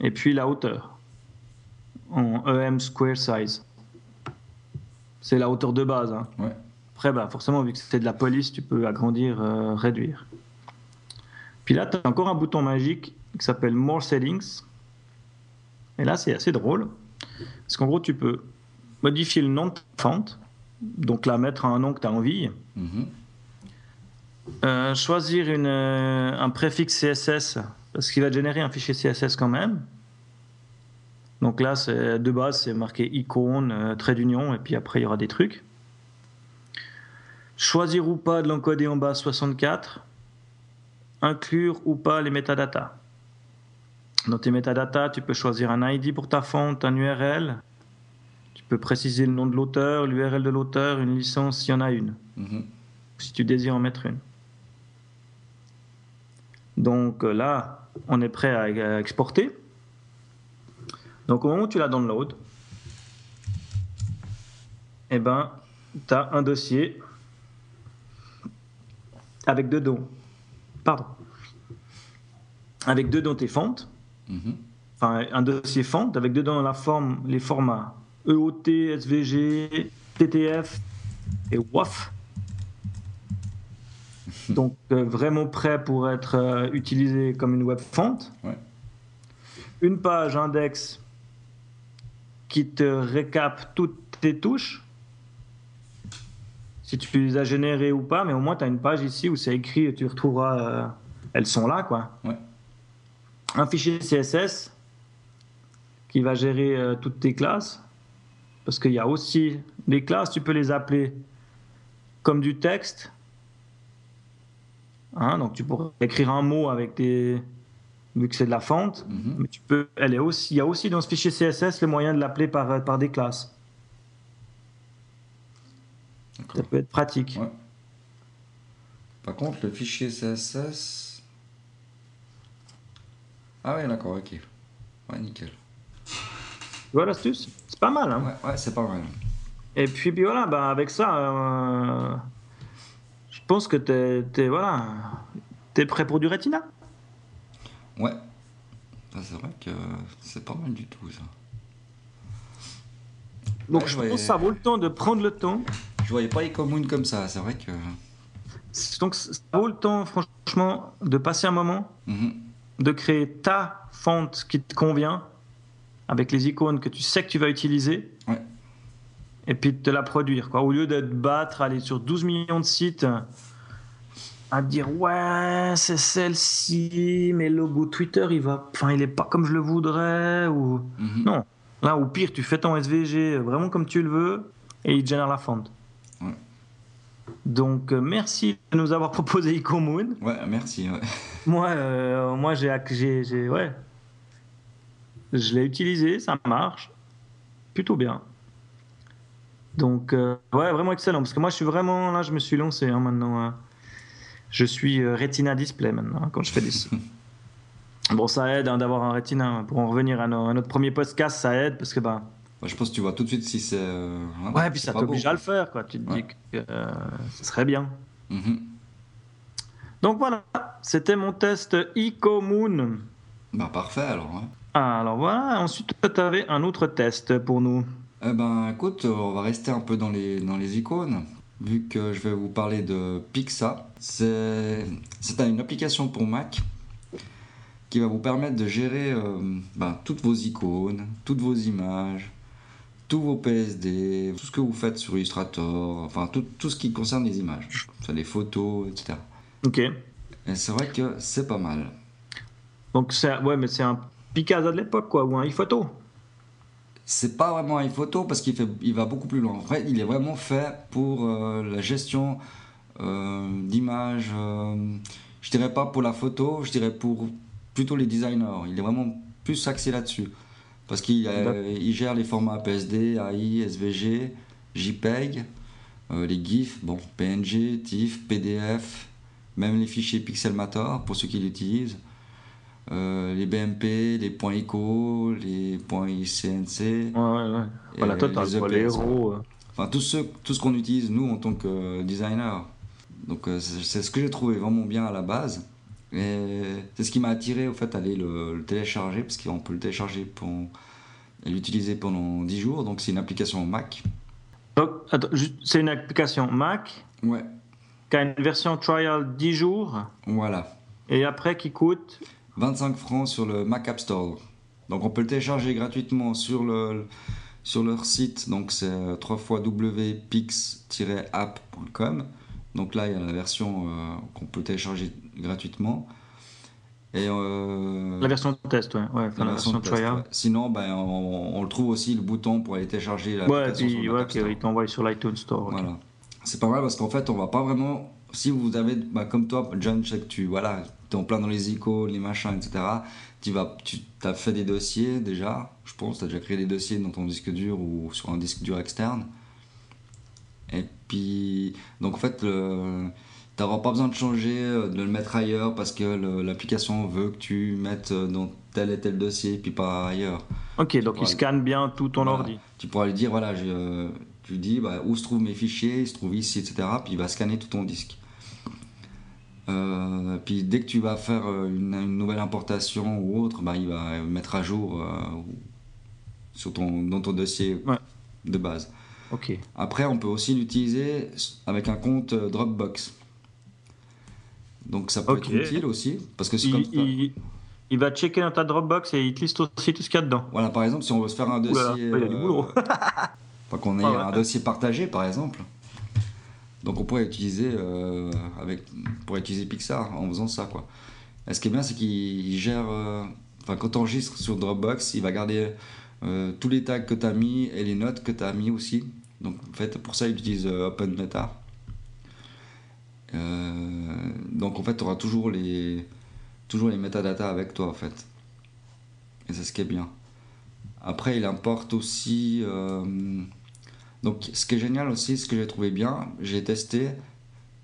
Et puis la hauteur en EM square size. C'est la hauteur de base. hein. Ouais. Après, bah, forcément, vu que c'est de la police, tu peux agrandir, euh, réduire. Puis là, tu as encore un bouton magique qui s'appelle More Settings. Et là, c'est assez drôle. Parce qu'en gros, tu peux modifier le nom de ta fente. Donc la mettre à un nom que tu as envie. Mhm. Euh, choisir une, euh, un préfixe CSS. Parce qu'il va générer un fichier CSS quand même. Donc là, de base, c'est marqué icône, euh, trait d'union, et puis après, il y aura des trucs. Choisir ou pas de l'encoder en base 64. Inclure ou pas les métadatas. Dans tes métadatas, tu peux choisir un ID pour ta fonte, un URL. Tu peux préciser le nom de l'auteur, l'URL de l'auteur, une licence s'il y en a une, Mhm. si tu désires en mettre une. Donc euh, là, on est prêt à, exporter. Donc au moment où tu la download, eh ben, tu as un dossier avec dedans, pardon, avec dedans tes fontes, Mhm. enfin un dossier fente avec dedans la forme, les formats EOT, SVG, TTF et WAF. Donc euh, vraiment prêt pour être euh, utilisé comme une web font. Ouais. Une page index qui te récap toutes tes touches. si tu les as générés ou pas, mais au moins tu as une page ici où c'est écrit et tu retrouveras. euh, elles sont là, quoi. Ouais. Un fichier CSS qui va gérer toutes tes classes. Parce qu'il y a aussi des classes, tu peux les appeler comme du texte. Hein, donc tu pourrais écrire un mot avec des. vu que c'est de la fente. Mhm. Mais tu peux, elle est aussi, il y a aussi dans ce fichier CSS le moyen de l'appeler par, par des classes. Ça peut être pratique. Ouais. Par contre, le fichier CSS. Ah ouais, d'accord, ok. Ouais, nickel. Tu vois l'astuce? C'est pas mal. Hein Ouais, ouais, c'est pas mal. Et puis, puis voilà, bah, avec ça, euh, pense que tu es, voilà, t'es prêt pour du Retina? Ouais. C'est vrai que c'est pas mal du tout, ça. Donc Ouais, je ouais. pense que ça vaut le temps de prendre le temps. Je voyais pas Ecomoon comme ça, c'est vrai que. Donc ça vaut le temps, franchement, de passer un moment, Mhm. de créer ta fente qui te convient, avec les icônes que tu sais que tu vas utiliser. Et puis de te la produire. Quoi. Au lieu de te battre, aller sur 12 millions de sites, à te dire ouais, c'est celle-ci, mais le logo Twitter, il va, enfin, il est pas comme je le voudrais. Ou... Mhm. Non. Là, au pire, tu fais ton SVG vraiment comme tu le veux et il te génère la fente. Ouais. Donc, euh, merci de nous avoir proposé EcoMoon. Ouais, merci. ouais. Moi, euh, moi j'ai, j'ai, j'ai- ouais. Je l'ai utilisé, ça marche plutôt bien. Donc, euh, ouais, vraiment excellent. Parce que moi, je suis vraiment là, je me suis lancé hein, maintenant. hein. Je suis euh, Retina Display maintenant hein, quand je fais des. Bon, ça aide hein, d'avoir un Retina. hein. Pour en revenir à, no- à notre premier podcast, ça aide parce que bah, je pense que tu vois tout de suite si c'est. euh, ouais, puis ça t'oblige à le faire, quoi. Tu te dis que euh, ce serait bien. Mhm. Donc voilà, c'était mon test EcoMoon. Bah, parfait alors. hein. Alors voilà, ensuite tu avais un autre test pour nous. Eh ben, écoute, euh, on va rester un peu dans les, dans les icônes, vu que je vais vous parler de Pixa. C'est une application pour Mac qui va vous permettre de gérer euh, ben, toutes vos icônes, toutes vos images, tous vos PSD, tout ce que vous faites sur Illustrator, enfin tout, tout ce qui concerne les images, les photos, etc. Ok. Et c'est vrai que c'est pas mal. Donc c'est ouais, mais c'est un Picasa de l'époque quoi, ou un iPhoto. C'est pas vraiment un photo parce qu'il fait, il va beaucoup plus loin. En vrai, il est vraiment fait pour euh, la gestion euh, d'images. euh, je dirais pas pour la photo, je dirais pour plutôt les designers. Il est vraiment plus axé là-dessus parce qu'il il gère les formats PSD, AI, SVG, JPEG, les GIFs, bon, PNG, TIFF, PDF, même les fichiers Pixelmator pour ceux qui l'utilisent. Euh, les BMP, les points ICO, les points ICNC, Ouais, ouais. Voilà, les héros. euh. enfin tout ce, tout ce qu'on utilise nous en tant que designer. Donc euh, c'est ce que j'ai trouvé vraiment bien à la base. Et c'est ce qui m'a attiré au fait à aller le, le télécharger parce qu'on peut le télécharger pour, et l'utiliser pendant 10 jours. Donc c'est une application Mac. Donc, c'est une application Mac Ouais, qui a une version trial 10 jours voilà. et après qui coûte 25 francs sur le Mac App Store. Donc on peut le télécharger gratuitement sur, le, sur leur site. Donc c'est 3 wpix-app.com. Donc là il y a la version euh, qu'on peut télécharger gratuitement. Et euh, la version test, ouais, ouais, la version, de test, ouais. Sinon ben, on, on le trouve aussi le bouton pour aller télécharger Ouais, l'application sur puis le ouais, qu'il t'envoie sur l'iTunes Store. Voilà. C'est pas mal parce qu'en fait, on va pas vraiment. Si vous avez, bah, comme toi, John, je sais que tu voilà, es en plein dans les icônes, les machins, etc. Tu vas, tu as fait des dossiers déjà, je pense, tu as déjà créé des dossiers dans ton disque dur ou sur un disque dur externe. Et puis, donc en fait, tu n'auras pas besoin de changer, euh, de le mettre ailleurs parce que l'application veut que tu mettes euh, dans tel et tel dossier, puis pas ailleurs. Ok, donc il scanne bien tout ton Voilà. ordi. Tu pourras lui dire, voilà, euh, tu lui dis bah, où se trouvent mes fichiers, ils se trouvent ici, etc. Puis il va scanner tout ton disque. Euh, puis dès que tu vas faire euh, une, une nouvelle importation ou autre, bah, il va mettre à jour euh, sur ton, dans ton dossier Ouais. de base. Ok. Après, on peut aussi l'utiliser avec un compte euh, Dropbox. Donc ça peut être utile aussi, parce que c'est Il, comme ça. il- il va checker dans ta Dropbox et il te liste aussi tout ce qu'il y a dedans. Voilà, par exemple, si on veut se faire un dossier. il y a du euh, boulot. Qu'on ait Ah ouais. un dossier partagé, par exemple. Donc on pourrait utiliser, euh, avec, pourrait utiliser Pixar en faisant ça. Quoi. Et ce qui est bien, c'est qu'il gère. euh, Enfin, quand tu enregistres sur Dropbox, il va garder euh, tous les tags que tu as mis et les notes que tu as mis aussi. Donc en fait, pour ça, il utilise OpenMeta. Donc en fait, tu auras toujours les, toujours les metadata avec toi en fait. Et c'est ce qui est bien. Après, il importe aussi. Donc, ce qui est génial aussi, ce que j'ai trouvé bien, j'ai testé.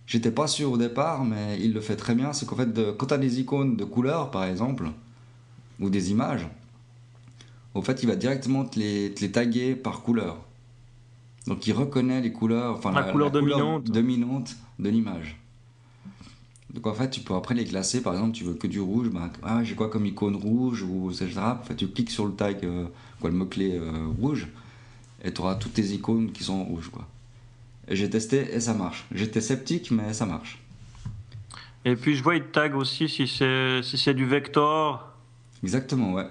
J'étais pas sûr au départ, mais il le fait très bien. C'est qu'en fait, de- quand tu as des icônes de couleurs, par exemple, ou des images, au fait, il va directement te les, te les taguer par couleur. Donc, il reconnaît les couleurs, enfin La couleur dominante. dominante de l'image. Donc en fait, tu peux après les classer. Par exemple, tu veux que du rouge, bah, ah, j'ai quoi comme icône rouge ou etc. En fait, tu cliques sur le tag, euh, quoi, le mot-clé euh, rouge, et tu auras toutes tes icônes qui sont en rouge. Quoi. Et j'ai testé et ça marche. J'étais sceptique, mais ça marche. Et puis je vois, il te tag aussi si c'est si c'est du vector. Exactement, ouais.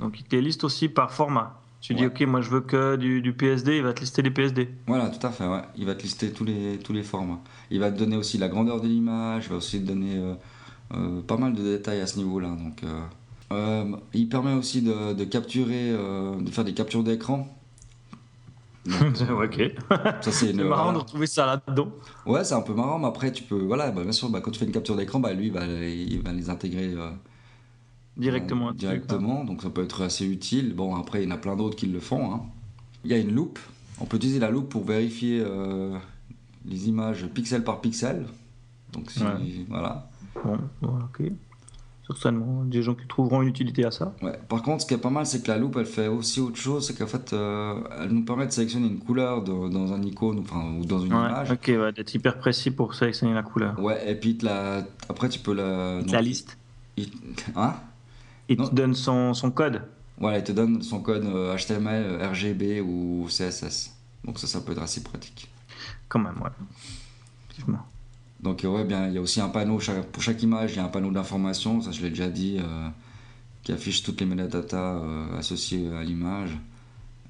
Donc il te liste aussi par format. Tu dis, ok, moi je veux que du, du PSD, il va te lister les PSD. Voilà, tout à fait, ouais. Il va te lister tous les, tous les formats. Il va te donner aussi la grandeur de l'image, il va aussi te donner euh, euh, pas mal de détails à ce niveau-là. Donc, euh, il permet aussi de, de capturer, de faire des captures d'écran. Ok. C'est marrant de retrouver ça là-dedans. Ouais, c'est un peu marrant, mais après, tu peux. Voilà, bah, bien sûr, bah, quand tu fais une capture d'écran, bah, lui, il va, il va les intégrer euh, Directement. euh, directement, donc ça peut être assez utile. Bon, après, il y en a plein d'autres qui le font. hein. Il y a une loupe. On peut utiliser la loupe pour vérifier euh, les images pixel par pixel. Donc, si, Ouais. voilà, ok. Certainement, des gens qui trouveront une utilité à ça. Ouais. Par contre, ce qui est pas mal, c'est que la loupe, elle fait aussi autre chose. C'est qu'en fait, euh, elle nous permet de sélectionner une couleur de- dans un icône enfin, ou dans une Ouais, image. ok, ouais, d'être hyper précis pour sélectionner la couleur. Ouais, et puis la... après, tu peux la. La liste. il- Hein? Il Non. te donne son, son code. Voilà, il te donne son code euh, HTML, RGB ou CSS. Donc ça, ça peut être assez pratique. Quand même, ouais. Effectivement. Donc euh, ouais, bien, il y a aussi un panneau, pour chaque image, il y a un panneau d'information, ça je l'ai déjà dit, euh, qui affiche toutes les metadatas euh, associées à l'image.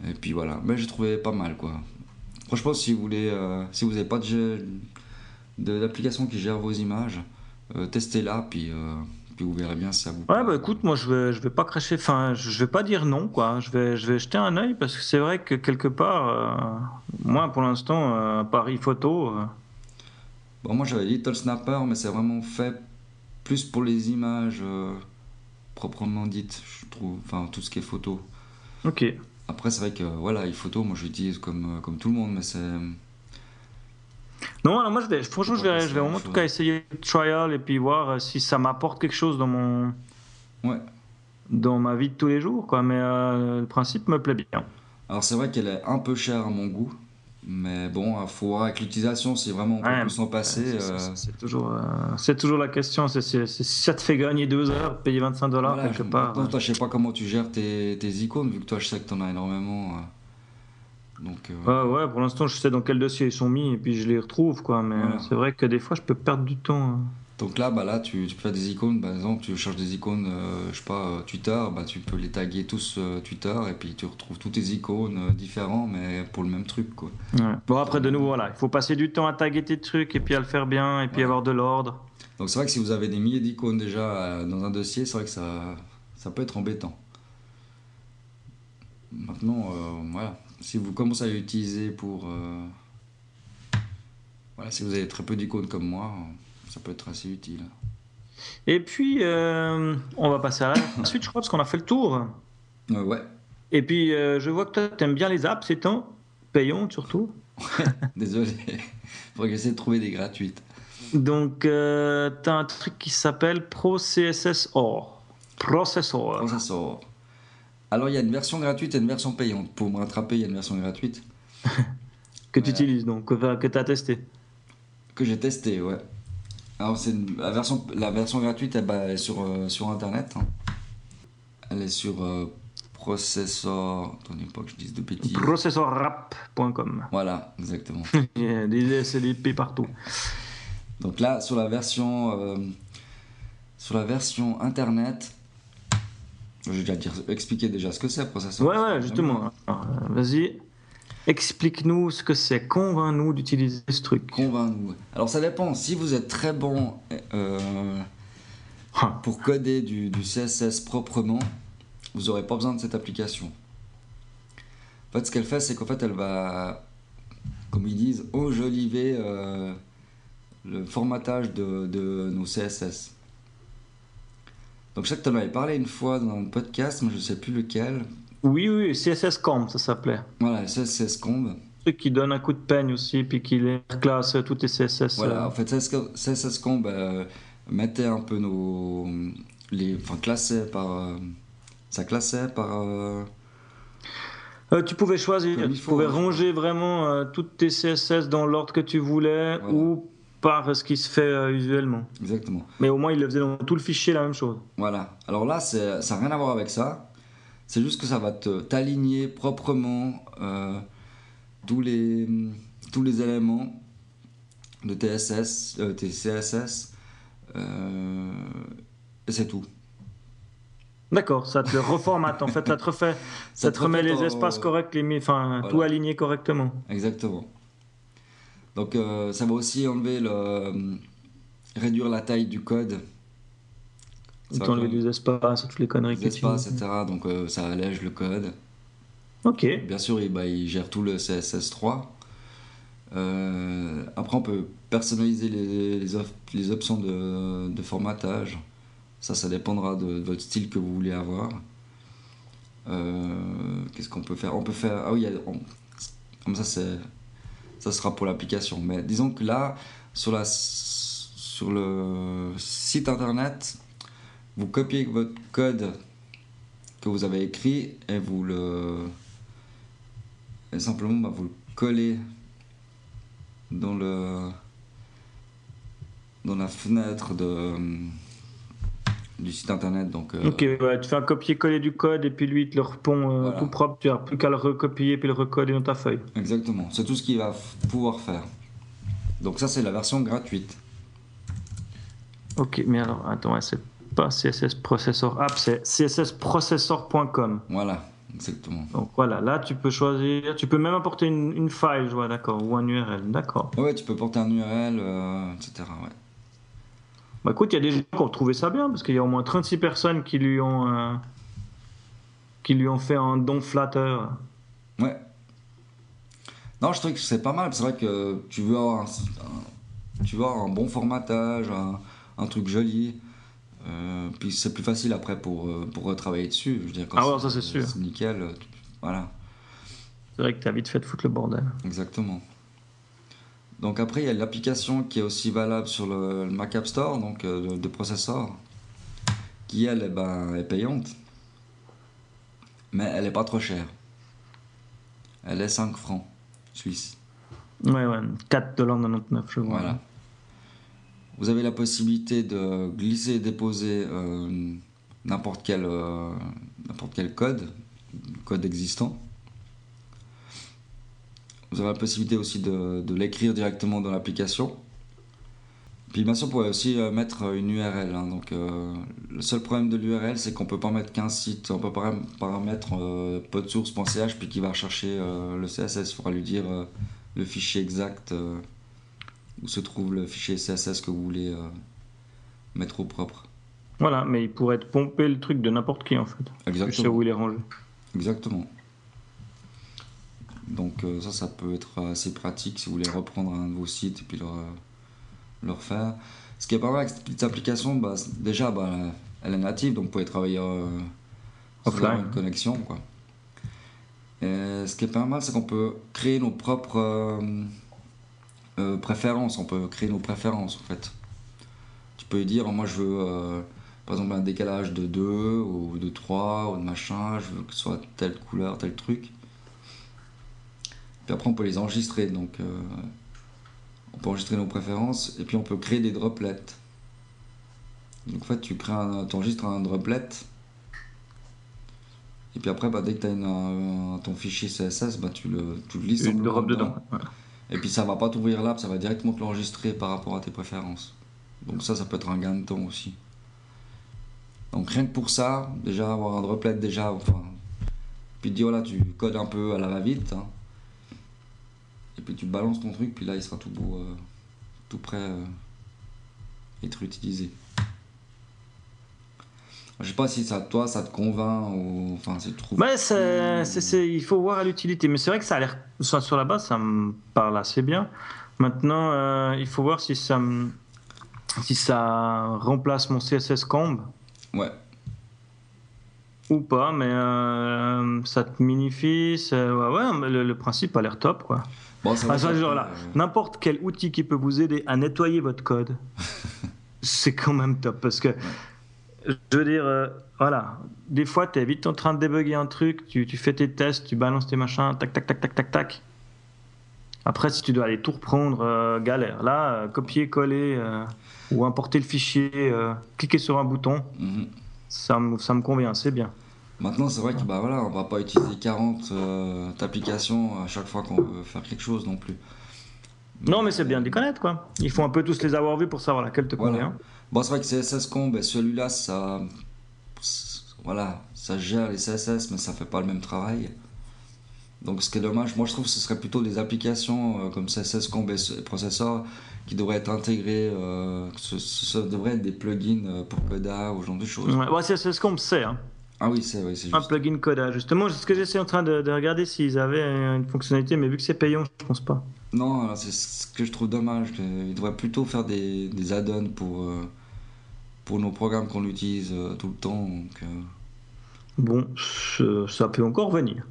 Et puis voilà, mais j'ai trouvé pas mal quoi. Franchement, si vous voulez, euh, si vous n'avez pas de d'application qui gère vos images, testez-la, puis, puis vous verrez bien si ça vous Ouais, bah écoute, moi je vais, je vais pas cracher, enfin, je je vais pas dire non, quoi. Je vais, je vais jeter un œil parce que c'est vrai que quelque part, euh, moi pour l'instant, euh, Paris photo, euh, Bon, moi j'avais Little Snapper, mais c'est vraiment fait plus pour les images euh, proprement dites, je trouve. Enfin, tout ce qui est photo. ok. Après, c'est vrai que voilà, les photos, moi j'utilise comme, euh, comme tout le monde, mais c'est. Non, alors moi je vais, franchement, je Je vais, je vais en tout cas essayer le trial et puis voir euh, si ça m'apporte quelque chose dans mon, Ouais. dans ma vie de tous les jours, quoi. Mais euh, le principe me plaît bien. Alors, c'est vrai qu'elle est un peu chère à mon goût, mais bon, il faut voir avec l'utilisation si vraiment on peut Ouais, s'en passer. C'est- euh, c'est- toujours, euh, toujours la question. c'est- si ça te fait gagner deux heures, payer 25 dollars voilà, quelque part. maintenant, toi, je sais pas comment tu gères tes, tes icônes, vu que toi, je sais que t'en as énormément. euh, Donc, euh, Ouais, ouais, pour l'instant, je sais dans quel dossier ils sont mis et puis je les retrouve, quoi. Mais Voilà. c'est vrai que des fois, je peux perdre du temps. hein. Donc là, bah là tu, tu peux faire des icônes, par exemple, tu cherches des icônes, euh, je sais pas, euh, Twitter, bah tu peux les taguer tous euh, Twitter et puis tu retrouves toutes tes icônes euh, différents, mais pour le même truc, quoi. Ouais. Bon, après, de nouveau, voilà, il faut passer du temps à taguer tes trucs et puis à le faire bien et puis Ouais. avoir de l'ordre. Donc c'est vrai que si vous avez des milliers d'icônes déjà euh, dans un dossier, c'est vrai que ça, ça peut être embêtant. Maintenant, voilà, si vous commencez à l'utiliser pour... Voilà, si vous avez très peu d'icônes comme moi, ça peut être assez utile. Et puis, euh, on va passer à la suite, je crois, parce qu'on a fait le tour. Euh, ouais, Et puis, euh, je vois que toi, t'aimes bien les apps, c'est temps payantes surtout. désolé, faudrait que j'essaie de trouver des gratuites. Donc, euh, t'as un truc qui s'appelle ProCSSOR. Processor. Processor. Alors il y a une version gratuite et une version payante. Pour me rattraper, il y a une version gratuite Que tu utilises, donc, que, que tu as testé. que j'ai testée, ouais. Alors c'est la version la version gratuite elle, bah, elle est sur euh, sur internet. hein. Elle est sur euh, Processor. Attendez pas que je dise de bêtises. Processorrap.com. Voilà, exactement. Il y a des SLP partout. Donc là sur la version euh, sur la version internet. Je vais déjà dire, expliquer déjà ce que c'est processeur. Ouais, ouais, justement. Alors, euh, Vas-y. Explique-nous ce que c'est. Convainc-nous d'utiliser ce truc. Convainc-nous. Alors ça dépend. Si vous êtes très bon euh, Ah. pour coder du, du CSS proprement, vous n'aurez pas besoin de cette application. En fait, ce qu'elle fait, c'est qu'en fait, elle va, comme ils disent, enjoliver euh, le formatage de, de nos CSS. Donc je sais que tu en avais parlé une fois dans un podcast, mais je ne sais plus lequel. Oui, oui, CSS Comp, ça s'appelait. Voilà, CSS Comb. Truc qui donne un coup de peigne aussi, puis qui les classe toutes les CSS. Voilà, euh, en fait, CSS CSS Comb euh, mettait un peu nos. Les, enfin, classait par. euh, ça classait par. euh, tu pouvais choisir, tu pouvais ouais. ranger vraiment euh, toutes tes CSS dans l'ordre que tu voulais Voilà. ou par ce qui se fait euh, usuellement. exactement. Mais au moins, il le faisait dans tout le fichier la même chose. Voilà. Alors là, ça n'a rien à voir avec ça. C'est juste que ça va te t'aligner proprement euh, tous, les, tous les éléments de TSS, euh, tes CSS. euh, et c'est tout. D'accord, ça te le reformate. en fait, ça te refait, ça, te remet les espaces corrects, les, enfin, Voilà. tout aligné correctement. Exactement. Donc euh, ça va aussi enlever le. réduire la taille du code. Ça T'enlever faire des espaces, toutes les conneries que tu espaces, etc. Donc euh, ça allège le code. Ok. Bien sûr, il, bah, il gère tout le CSS3. Euh, après, on peut personnaliser les, les, op- les options de, de formatage. Ça, ça dépendra de, de votre style que vous voulez avoir. Euh, Qu'est-ce qu'on peut faire? On peut faire. Ah oui, on- comme ça, c'est, ça sera pour l'application. Mais disons que là, sur, la, sur le site internet, vous copiez votre code que vous avez écrit et vous le. Et simplement, bah, vous le collez dans le. dans la fenêtre de, du site internet. Donc, euh, Ok, ouais, tu fais un copier-coller du code et puis lui, il te le repond euh, Voilà. tout propre. Tu n'as plus qu'à le recopier puis le recoder dans ta feuille. Exactement, c'est tout ce qu'il va pouvoir faire. Donc, ça, c'est la version gratuite. Ok, mais alors, attends, ouais, c'est pas CSS Processor App, c'est cssprocessor.com. Voilà, exactement. Donc voilà, là, tu peux choisir, tu peux même importer une, une file, je vois, d'accord, ou un URL, d'accord. Ouais, tu peux porter un URL, euh, etc. Ouais. Bah écoute, il y a des gens qui ont trouvé ça bien, parce qu'il y a au moins 36 personnes qui lui ont, euh, qui lui ont fait un don flatteur. Ouais. Non, je trouve que c'est pas mal. C'est vrai que tu veux avoir un, un- tu veux avoir un bon formatage, un, un truc joli. Euh, puis c'est plus facile après pour, euh, pour retravailler dessus. Je veux dire, quand Ah ouais, ça, c'est sûr. C'est nickel. euh, Voilà, C'est vrai que t'as vite fait de foutre le bordel. exactement. Donc après, il y a l'application qui est aussi valable sur le, le Mac App Store, donc euh, de, de processeur, qui elle eh ben, est payante. Mais elle est pas trop chère. Elle est 5 francs suisses. Ouais, ouais, 4,99$, je vois. Voilà. Vous avez la possibilité de glisser et déposer euh, n'importe quel, euh, quel code, code existant. Vous avez la possibilité aussi de, l'écrire directement dans l'application. Puis bien sûr, vous pouvez aussi euh, mettre une URL. hein. Donc, le seul problème de l'URL, c'est qu'on peut pas mettre qu'un site. On peut pas paramétrer euh, podsource.ch puis qui va rechercher le CSS. Il faudra lui dire le fichier exact où se trouve le fichier CSS que vous voulez euh, mettre au propre. Voilà, mais il pourrait te pomper le truc de n'importe qui en fait. Sais Exactement. où il est rangé. Exactement. Donc euh, ça, ça peut être assez pratique si vous voulez reprendre un de vos sites et puis le, le refaire. Ce qui est pas mal avec cette petite application, bah, déjà, bah, elle est native, donc vous pouvez travailler euh, Offline. une connexion. Quoi. Et ce qui est pas mal, c'est qu'on peut créer nos propres euh, euh, préférences. On peut créer nos préférences en fait. Tu peux dire, moi je veux euh, par exemple un décalage de 2 ou de 3 ou de machin, je veux que ce soit telle couleur, tel truc. Puis après on peut les enregistrer, donc euh, on peut enregistrer nos préférences et puis on peut créer des droplets. Donc en fait tu crées un, enregistres un droplet et puis après bah, dès que tu as ton fichier CSS, bah, tu, le, tu le lis Une drop dedans. ouais. Et puis ça va pas t'ouvrir l'app, ça va directement te l'enregistrer par rapport à tes préférences. Donc ça, ça peut être un gain de temps aussi. Donc rien que pour ça, déjà avoir un droplet déjà, enfin, puis te dire voilà, tu codes un peu à la va-vite, hein. et puis tu balances ton truc, puis là il sera tout beau, euh, tout prêt à être utilisé. Je sais pas si ça, toi, ça te convainc ou enfin, c'est trop. Ouais, c'est, c'est, il faut voir à l'utilité, mais c'est vrai que ça a l'air, sur la base, ça me parle assez bien. Maintenant, euh, il faut voir si ça, si ça remplace mon CSS Comb. Ouais. Ou pas, mais euh, ça te minifie. Ouais, ouais, le, le, principe a l'air top, quoi. Bon, ça ah, genre là, n'importe quel outil qui peut vous aider à nettoyer votre code, c'est quand même top parce que je veux dire, euh, voilà, des fois, tu es vite en train de débugger un truc, tu, tu, fais tes tests, tu balances tes machins, tac, tac, tac, tac, tac, tac. Après, si tu dois aller tout reprendre, euh, galère. Là, euh, copier, coller ou importer le fichier, cliquer sur un bouton, mhm. ça, me, ça me convient, c'est bien. Maintenant, c'est vrai que bah, voilà, on va pas utiliser 40 applications à chaque fois qu'on veut faire quelque chose non plus. Non, mais c'est bien de les connaître, quoi. Il faut un peu tous les avoir vus pour savoir laquelle te convient. Bon, c'est vrai que CSS Comb, ben, celui-là, ça, voilà, ça gère les CSS, mais ça fait pas le même travail. Donc, ce qui est dommage, moi je trouve que ce serait plutôt des applications euh, comme CSS Comb et Processor qui devraient être intégrées. Euh, ce, devrait être des plugins euh, pour Coda ou ce genre de choses. Ouais, CSS Comb, c'est. Hein. Ah oui, c'est juste. Un plugin Coda, justement. C'est ce que j'essaie en train de, de regarder s'ils avaient une fonctionnalité, mais vu que c'est payant, je pense pas. Non, c'est ce que je trouve dommage. Ils devraient plutôt faire des, des add-ons pour pour nos programmes qu'on utilise euh, tout le temps. Donc, euh. Bon, ça peut encore venir.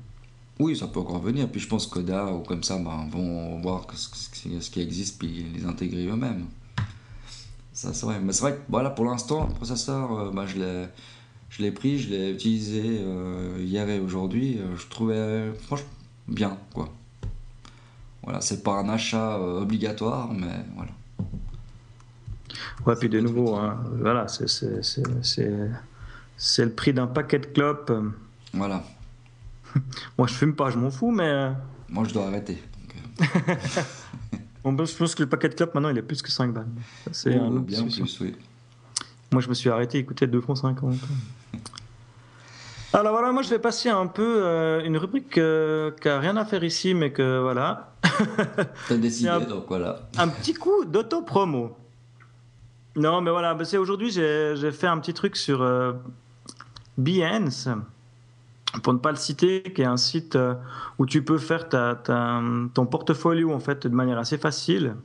Oui, ça peut encore venir. Puis je pense que Coda ou comme ça ben, vont voir ce qui existe puis les intégrer eux-mêmes. Ça, c'est vrai. Mais c'est vrai que voilà, pour l'instant, le processeur, euh, ben, je l'ai. Je l'ai pris, je l'ai utilisé hier et aujourd'hui. je trouvais franchement bien, quoi. Voilà, c'est pas un achat obligatoire, mais voilà. Ouais, puis de nouveau, hein, voilà, c'est le prix d'un paquet de clopes. Voilà. Moi, je fume pas, je m'en fous, mais. Euh, Moi, je dois arrêter. Donc, je pense que le paquet de clopes, maintenant, il est plus que 5 balles. C'est un bien plus, oui. Moi, je me suis arrêté, coûtait 2 francs 50. Alors voilà, moi je vais passer un peu euh, une rubrique euh, qui n'a rien à faire ici, mais que voilà. T'as décidé, donc voilà. Un petit coup d'auto-promo. Non, mais voilà, bah, c'est aujourd'hui, j'ai fait un petit truc sur euh, Behance, pour ne pas le citer, qui est un site euh, où tu peux faire ta, ton portfolio en fait de manière assez facile.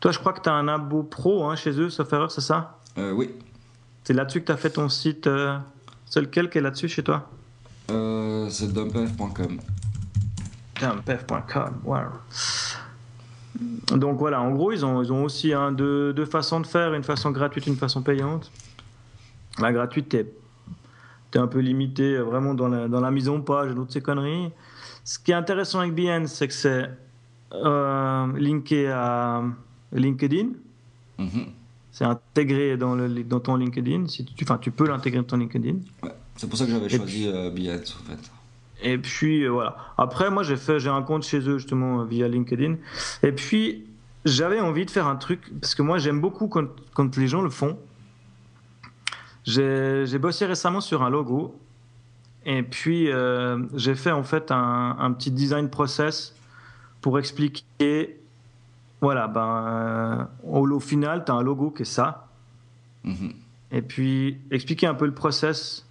Toi, je crois que tu as un abo pro hein, chez eux, sauf erreur, c'est ça? Euh, Oui. C'est là-dessus que tu as fait ton site. c'est lequel qui est là-dessus chez toi? C'est dumpf.com. Dumpf.com, wow. Donc voilà, en gros, ils ont, ils ont aussi hein, deux, façons de faire, une façon gratuite, une façon payante. La gratuite, tu es, un peu limité euh, vraiment dans la, dans la mise en page et toutes ces conneries. Ce qui est intéressant avec Behance, c'est que c'est euh, linké à LinkedIn. Mm-hmm. C'est intégré dans, le, dans ton LinkedIn. Si tu, enfin, tu peux l'intégrer dans ton LinkedIn. c'est pour ça que j'avais choisi euh, Behance en fait. Et puis euh, voilà. Après, moi, j'ai fait, j'ai un compte chez eux justement via LinkedIn. Et puis, j'avais envie de faire un truc parce que moi, j'aime beaucoup quand, quand, les gens le font. J'ai bossé récemment sur un logo. Et puis, euh, j'ai fait en fait un, un, petit design process pour expliquer. Voilà, ben, euh, au, final, tu as un logo qui est ça. Mm-hmm. Et puis, expliquer un peu le process.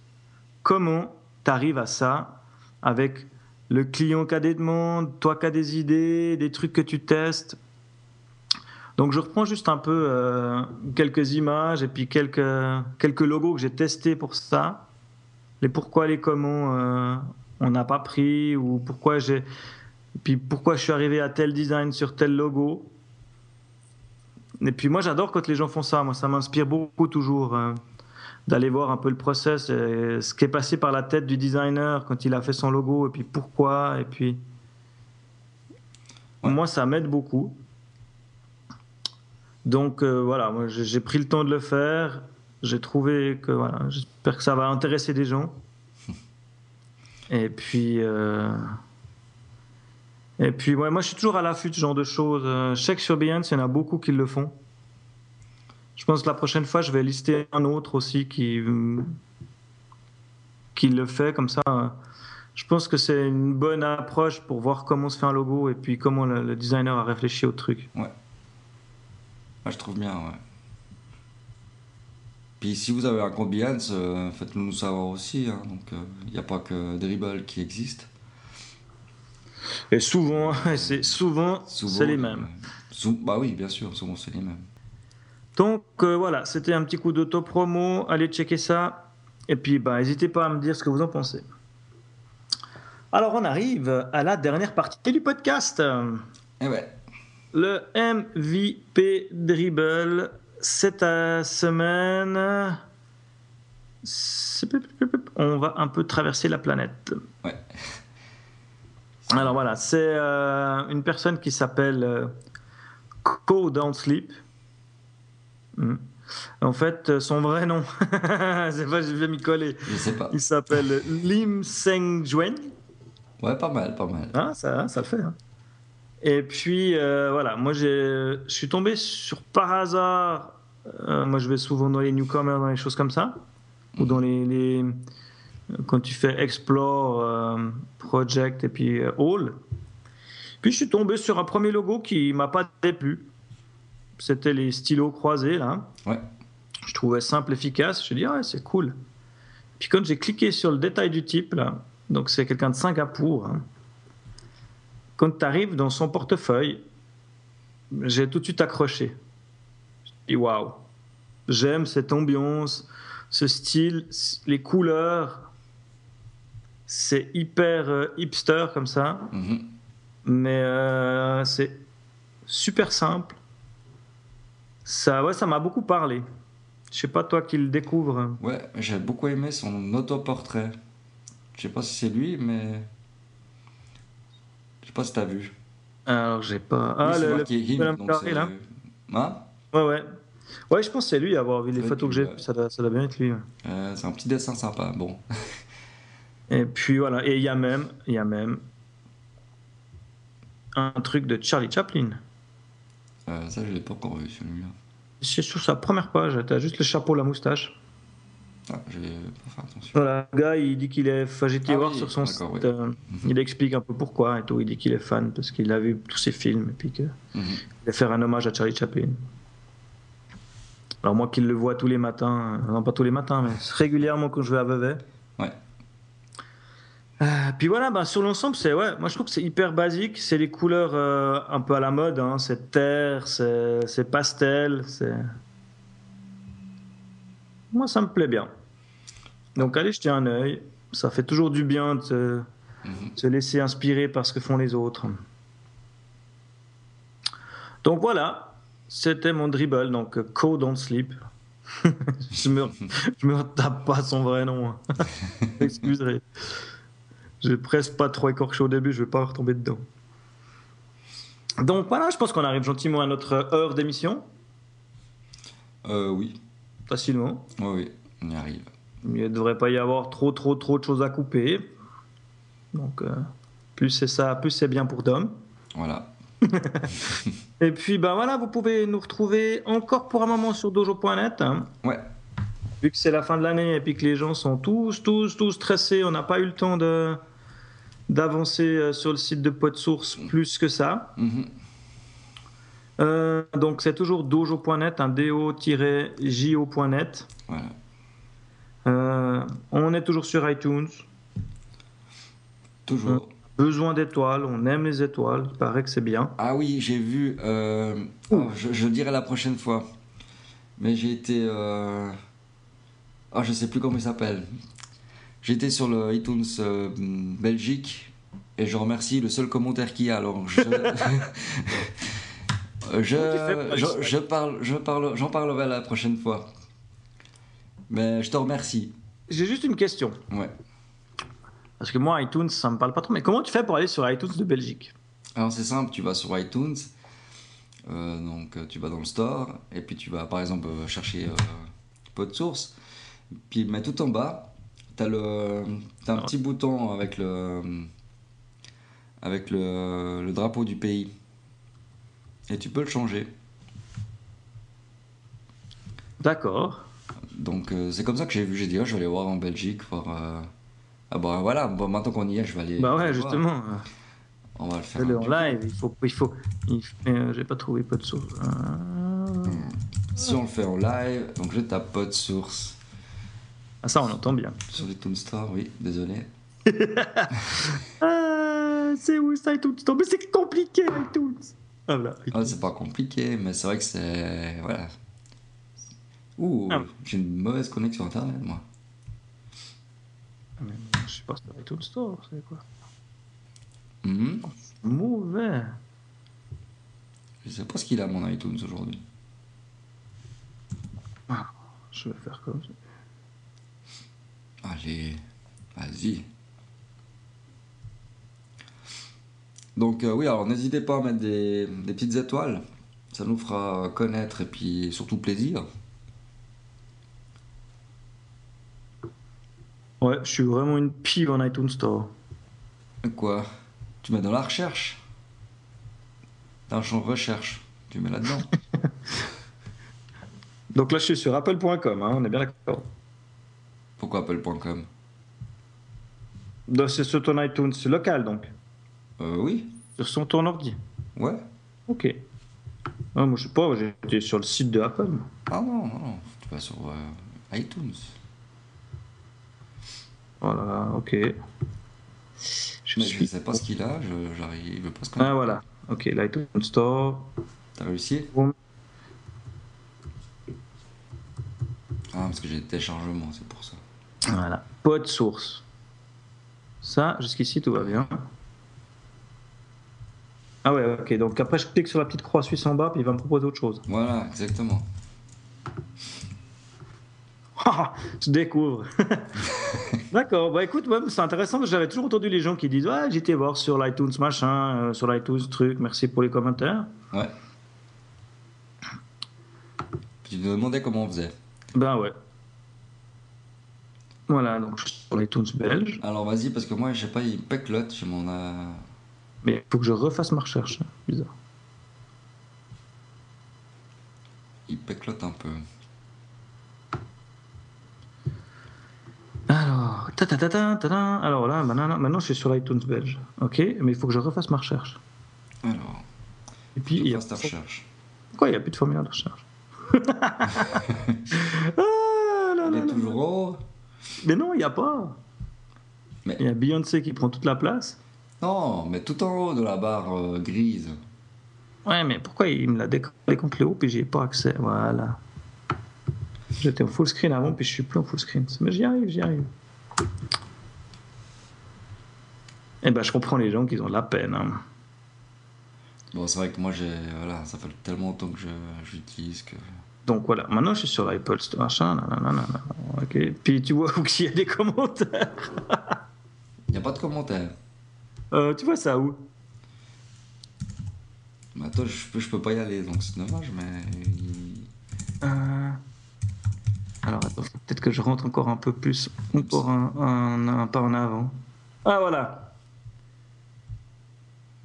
Comment tu arrives à ça avec le client qui a des demandes, toi qui as des idées, des trucs que tu testes. Donc je reprends juste un peu euh, quelques images et puis quelques, quelques logos que j'ai testés pour ça. Les pourquoi, les comment euh, on n'a pas pris ou pourquoi j'ai... Puis pourquoi je suis arrivé à tel design sur tel logo. Et puis moi j'adore quand les gens font ça, moi ça m'inspire beaucoup toujours. Euh d'aller voir un peu le process, ce qui est passé par la tête du designer quand il a fait son logo, et puis pourquoi, et puis moi ça m'aide beaucoup. Donc euh, voilà, moi j'ai pris le temps de le faire. J'ai trouvé que voilà, j'espère que ça va intéresser des gens. Et puis euh, et puis moi je suis toujours à l'affût de ce genre de choses. Je sais que sur Behance, il y en a beaucoup qui le font. Je pense que la prochaine fois, je vais lister un autre aussi qui, qui le fait. Comme ça, je pense que c'est une bonne approche pour voir comment se fait un logo et puis comment le, le designer a réfléchi au truc. Ouais. Moi, je trouve bien, ouais. Puis si vous avez un compte Behance, euh, faites-le nous savoir aussi. hein. Donc, il n'y a pas que Dribble qui existe. Et souvent, c'est souvent, Souvent, c'est les euh, mêmes. sou- bah oui, bien sûr, souvent c'est les mêmes. Donc euh, voilà, c'était un petit coup d'auto-promo. Allez checker ça. Et puis, bah, n'hésitez pas à me dire ce que vous en pensez. Alors, on arrive à la dernière partie du podcast. Et ouais, Le MVP Dribble, cette semaine, on va un peu traverser la planète. ouais. Alors voilà, c'est euh, une personne qui s'appelle euh, Co Don't Sleep. Hmm. En fait, euh, son vrai nom, c'est pas, je vais m'y coller. Je sais pas. Il s'appelle Lim Seng Juen. Ouais, pas mal, pas mal. Ah, ça, ça le fait. hein. Et puis, euh, voilà, moi, j'ai- je suis tombé sur par hasard. euh, moi, je vais souvent dans les newcomers, dans les choses comme ça. Ou dans les. les- quand tu fais Explore, euh, Project et puis All. Puis, je suis tombé sur un premier logo qui m'a pas déplu. C'était les stylos croisés, là. Ouais. Je trouvais simple, efficace. Je me dis, ah ouais, c'est cool. Puis quand j'ai cliqué sur le détail du type, là, donc c'est quelqu'un de Singapour, hein. quand tu arrives dans son portefeuille, j'ai tout de suite accroché. Je dis, waouh, j'aime cette ambiance, ce style, les couleurs. C'est hyper euh, hipster comme ça, Mhm. mais euh, c'est super simple. Ça, ouais, ça m'a beaucoup parlé. Je sais pas toi qui le découvre. Ouais, j'ai beaucoup aimé son autoportrait. Je sais pas si c'est lui, mais. Je sais pas si t'as vu. Alors j'ai pas. Ah Oui, le, le him, bonhomme donc carré, là. Hein? Ouais ouais. Ouais, je pense que c'est lui avoir vu les photos que j'ai. ouais. Ça, doit, ça doit bien être lui. ouais. Euh, C'est un petit dessin sympa. Bon. Et puis voilà. Et il y a même, il y a même un truc de Charlie Chaplin. Euh, ça, je l'ai pas encore vu celui-là. C'est sur sa première page. T'as juste le chapeau, la moustache. Ah, j'ai pas fait attention. Voilà, le gars, il dit qu'il est. Enfin, Ah voir oui, sur son site. oui. euh, Il explique un peu pourquoi et tout. Il dit qu'il est fan parce qu'il a vu tous ses films et puis qu'il Mhm. va faire un hommage à Charlie Chaplin. Alors moi qui le vois tous les matins, euh, non pas tous les matins, mais régulièrement quand je vais à Vevey. Puis voilà, bah, sur l'ensemble, c'est ouais, moi je trouve que c'est hyper basique, c'est les couleurs euh, un peu à la mode, hein, c'est terre, c'est pastel, c'est. Moi ça me plaît bien. Donc allez jeter un œil, ça fait toujours du bien de se, Mhm. se laisser inspirer par ce que font les autres. Donc voilà, c'était mon dribble, donc euh, Co Don't Sleep. je me je me tape pas son vrai nom. hein. J'ai presque pas trop écorché au début, je vais pas retomber dedans. Donc voilà, je pense qu'on arrive gentiment à notre heure d'émission, Euh, oui. facilement. Oui, oui, on y arrive. Il ne devrait pas y avoir trop, trop, trop de choses à couper. Donc, euh, plus c'est ça, plus c'est bien pour Dom. Voilà. Et puis, ben voilà, vous pouvez nous retrouver encore pour un moment sur dojo.net. hein. Ouais. Vu que c'est la fin de l'année et puis que les gens sont tous, tous, tous stressés, on n'a pas eu le temps de d'avancer euh, sur le site de PodSource plus que ça. Mhm. Euh, donc c'est toujours dojo.net, un do-jo.net. Voilà. Euh, on est toujours sur iTunes. Toujours. Besoin d'étoiles, on aime les étoiles, il paraît que c'est bien. Ah oui, j'ai vu. je, je dirai la prochaine fois. Mais j'ai été. Ah, je sais plus comment il s'appelle. J'étais sur le iTunes euh, Belgique et je remercie le seul commentaire qu'il y a. Alors je. je, je, parle, je parle, j'en parlerai la prochaine fois. Mais je te remercie. J'ai juste une question. Ouais. Parce que moi, iTunes, ça me parle pas trop. Mais comment tu fais pour aller sur iTunes de Belgique? Alors c'est simple, tu vas sur iTunes, euh, donc euh, tu vas dans le store, et puis tu vas par exemple euh, chercher euh, PodSource, puis mais tout en bas, tu as, le, t'as un Ah. petit bouton avec le, avec le, le drapeau du pays, et tu peux le changer. D'accord. Donc euh, c'est comme ça que j'ai vu, j'ai dit, ah, je vais aller voir en Belgique, voir, euh, Ah bah voilà, bon, maintenant qu'on y est, je vais aller. Bah ouais, voir. justement. On va le faire. En live, il faut. Il faut il euh, J'ai pas trouvé pas de source. Euh, Si on le fait en live, donc je tape pas de source Ah, ça, on entend bien. sur les Toon Store, oui, désolé. Ah, c'est où ça iTunes Store Mais c'est compliqué iTunes Ah, voilà. Ah, c'est pas compliqué, mais c'est vrai que c'est. Voilà. Ouh, Ah. j'ai une mauvaise connexion internet, moi. Ah, mais Je sais pas sur iTunes Store, c'est quoi? Mhm. Mauvais. Je sais pas ce qu'il a, mon iTunes, aujourd'hui. Je vais faire comme ça. Allez, vas-y. Donc euh, oui, alors n'hésitez pas à mettre des, des petites étoiles. Ça nous fera connaître et puis surtout plaisir. Ouais, je suis vraiment une pive en iTunes Store. Quoi? Tu mets dans la recherche? Dans un champ recherche. Tu mets là-dedans. Donc là, je suis sur apple.com, hein, on est bien d'accord. Pourquoi apple.com Donc, C'est sur ton iTunes local, donc. Euh oui, Sur son ton ordi. ouais. Ok. Ah, moi, je sais pas, j'étais sur le site de Apple. Ah non, non, non. Tu vas sur euh, iTunes. Voilà, ok. Je suis. je sais pas ce qu'il a, je- j'arrive pas ce qu'on Ah, voilà. Ok, l'iTunes Store. T'as réussi? Bon. Ah, parce que j'ai des téléchargements, c'est pour ça. Voilà. Pas de source. Ça, jusqu'ici, tout va bien. Ah ouais, ok. Donc après, je clique sur la petite croix suisse en bas, puis il va me proposer autre chose. Voilà, exactement. Ah, je découvre. D'accord. Bah écoute, ouais, c'est intéressant. parce que J'avais toujours entendu les gens qui disent Ouais, j'étais voir sur l'iTunes machin, euh, sur l'iTunes truc, merci pour les commentaires. Ouais. Tu te demandais comment on faisait. Ben ouais. Voilà, donc je suis sur l'iTunes belge. Alors vas-y, parce que moi, je sais pas, il péclote chez mon. euh, Mais il faut que je refasse ma recherche. Bizarre. Il péclote un peu. Alors, ta ta ta ta ta ta. Alors là, maintenant, maintenant je suis sur l'iTunes belge. Ok, mais il faut que je refasse ma recherche. Alors, Et puis, il y a... ta recherche. Pourquoi il n'y a plus de formulaire de recherche? Ah, là, Il là, est toujours haut Mais non, il n'y a pas. Mais- Il y a Beyoncé qui prend toute la place. Non, mais tout en haut de la barre euh, grise. Ouais, mais pourquoi il me l'a décollé contre le haut puis j'y ai pas accès Voilà. J'étais en full screen avant puis je suis plus en full screen. Mais j'y arrive, j'y arrive. Eh ben, je comprends les gens qui ont de la peine. hein. Bon, c'est vrai que moi, j'ai. Voilà, ça fait tellement longtemps que l'utilise que. Donc voilà, maintenant je suis sur l'Apple Store, machin, nanana, ok. Puis tu vois où qu'il y a des commentaires. Il n'y a pas de commentaire. Euh, tu vois ça où? Mais toi, je peux, je peux pas y aller, donc c'est dommage, mais. Euh, Alors attends, peut-être que je rentre encore un peu plus, encore un, un- un pas en avant. Ah voilà.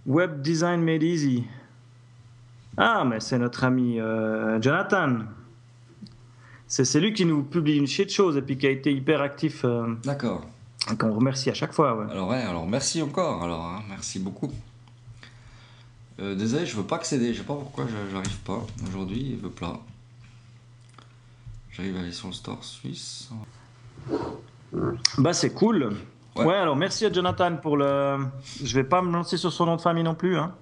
Web Design Made Easy. Ah, mais c'est notre ami euh, Jonathan. C'est c'est lui qui nous publie une shit chose et puis qui a été hyper actif, euh, D'accord. et qu'on remercie à chaque fois. Ouais. Alors, ouais, alors merci encore, alors, hein, merci beaucoup. Euh, désolé, je veux pas accéder, je sais pas pourquoi je- j'arrive pas. Aujourd'hui, il veut pas. J'arrive à aller sur le store suisse. Bah c'est cool. Ouais. Ouais. alors merci à Jonathan pour le. Je vais pas me lancer sur son nom de famille non plus. Hein.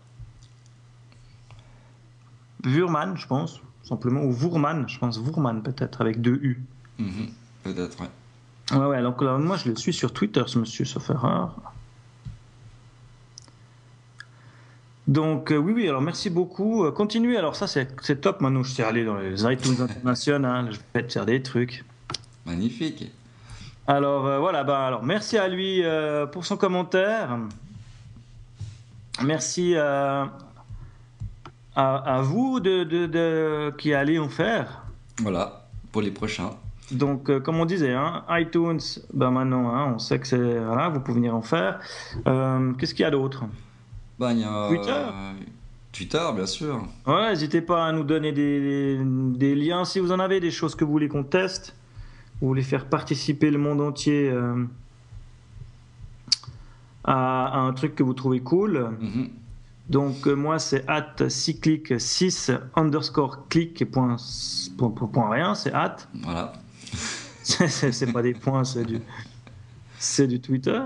Vurman, je pense, simplement, ou Vourman, je pense, Vourman peut-être, avec deux U. Mhm, Peut-être, ouais. Ouais, ouais, donc là, moi je le suis sur Twitter, ce monsieur, sauf erreur. Donc euh, oui, oui, alors merci beaucoup. Euh, continuez, alors ça c'est top, maintenant je sais aller dans les iTunes internationales, je vais te faire des trucs. Magnifique. Alors euh, voilà, bah, alors merci à lui euh, pour son commentaire. Merci euh, à, à vous de, de- de- qui allez en faire. Voilà, pour les prochains. Donc, euh, comme on disait, hein, iTunes, ben maintenant, hein, on sait que c'est. Voilà, vous pouvez venir en faire. Euh, Qu'est-ce qu'il y a d'autre? A, Twitter. euh, Twitter, bien sûr. Ouais, n'hésitez pas à nous donner des, des liens si vous en avez, des choses que vous voulez qu'on teste. Vous voulez faire participer le monde entier à, un truc que vous trouvez cool. Mhm. Donc euh, moi c'est at cyclic 6 underscore click point, point, point rien, c'est at. Voilà. c'est pas des points, c'est du, c'est du Twitter.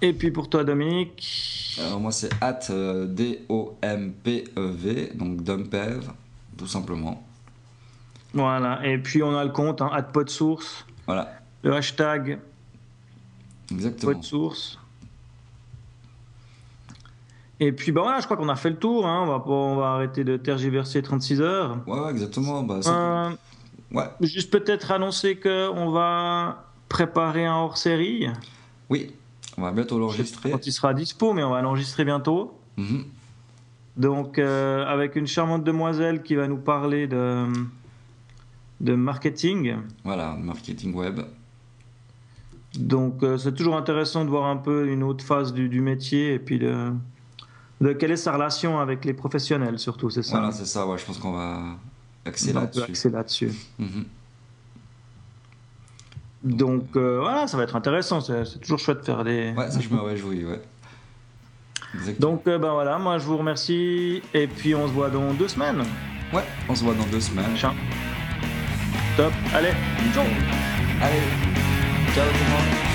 Et puis pour toi Dominique Alors moi c'est at euh, D-O-M-P-E-V, donc Dumpev, tout simplement. Voilà, et puis on a le compte, hein, at podsource, Voilà, le hashtag exactement. podsource. Et puis bah voilà, je crois qu'on a fait le tour, hein, on, va, on va arrêter de tergiverser 36 heures. Ouais, ouais, exactement. Bah, Euh, Ouais, juste peut-être annoncer qu'on va préparer un hors-série. oui, on va bientôt l'enregistrer. Quand il sera dispo, mais on va l'enregistrer bientôt. Mhm. Donc, euh, avec une charmante demoiselle qui va nous parler de, de marketing. Voilà, marketing web. Donc, euh, c'est toujours intéressant de voir un peu une autre phase du, du métier et puis de, de quelle est sa relation avec les professionnels, surtout, c'est ça. Voilà, c'est ça, ouais, je pense qu'on va axer là-dessus. là-dessus. Mhm. Donc, euh, voilà, ça va être intéressant. C'est c'est toujours chouette de faire des. Ouais, ça je me réjouis, ouais. Exactement. Donc, euh, ben voilà, moi je vous remercie et puis on se voit dans deux semaines. Ouais, on se voit dans deux semaines. Ciao. Top. Allez, ciao. Allez, ciao tout le monde.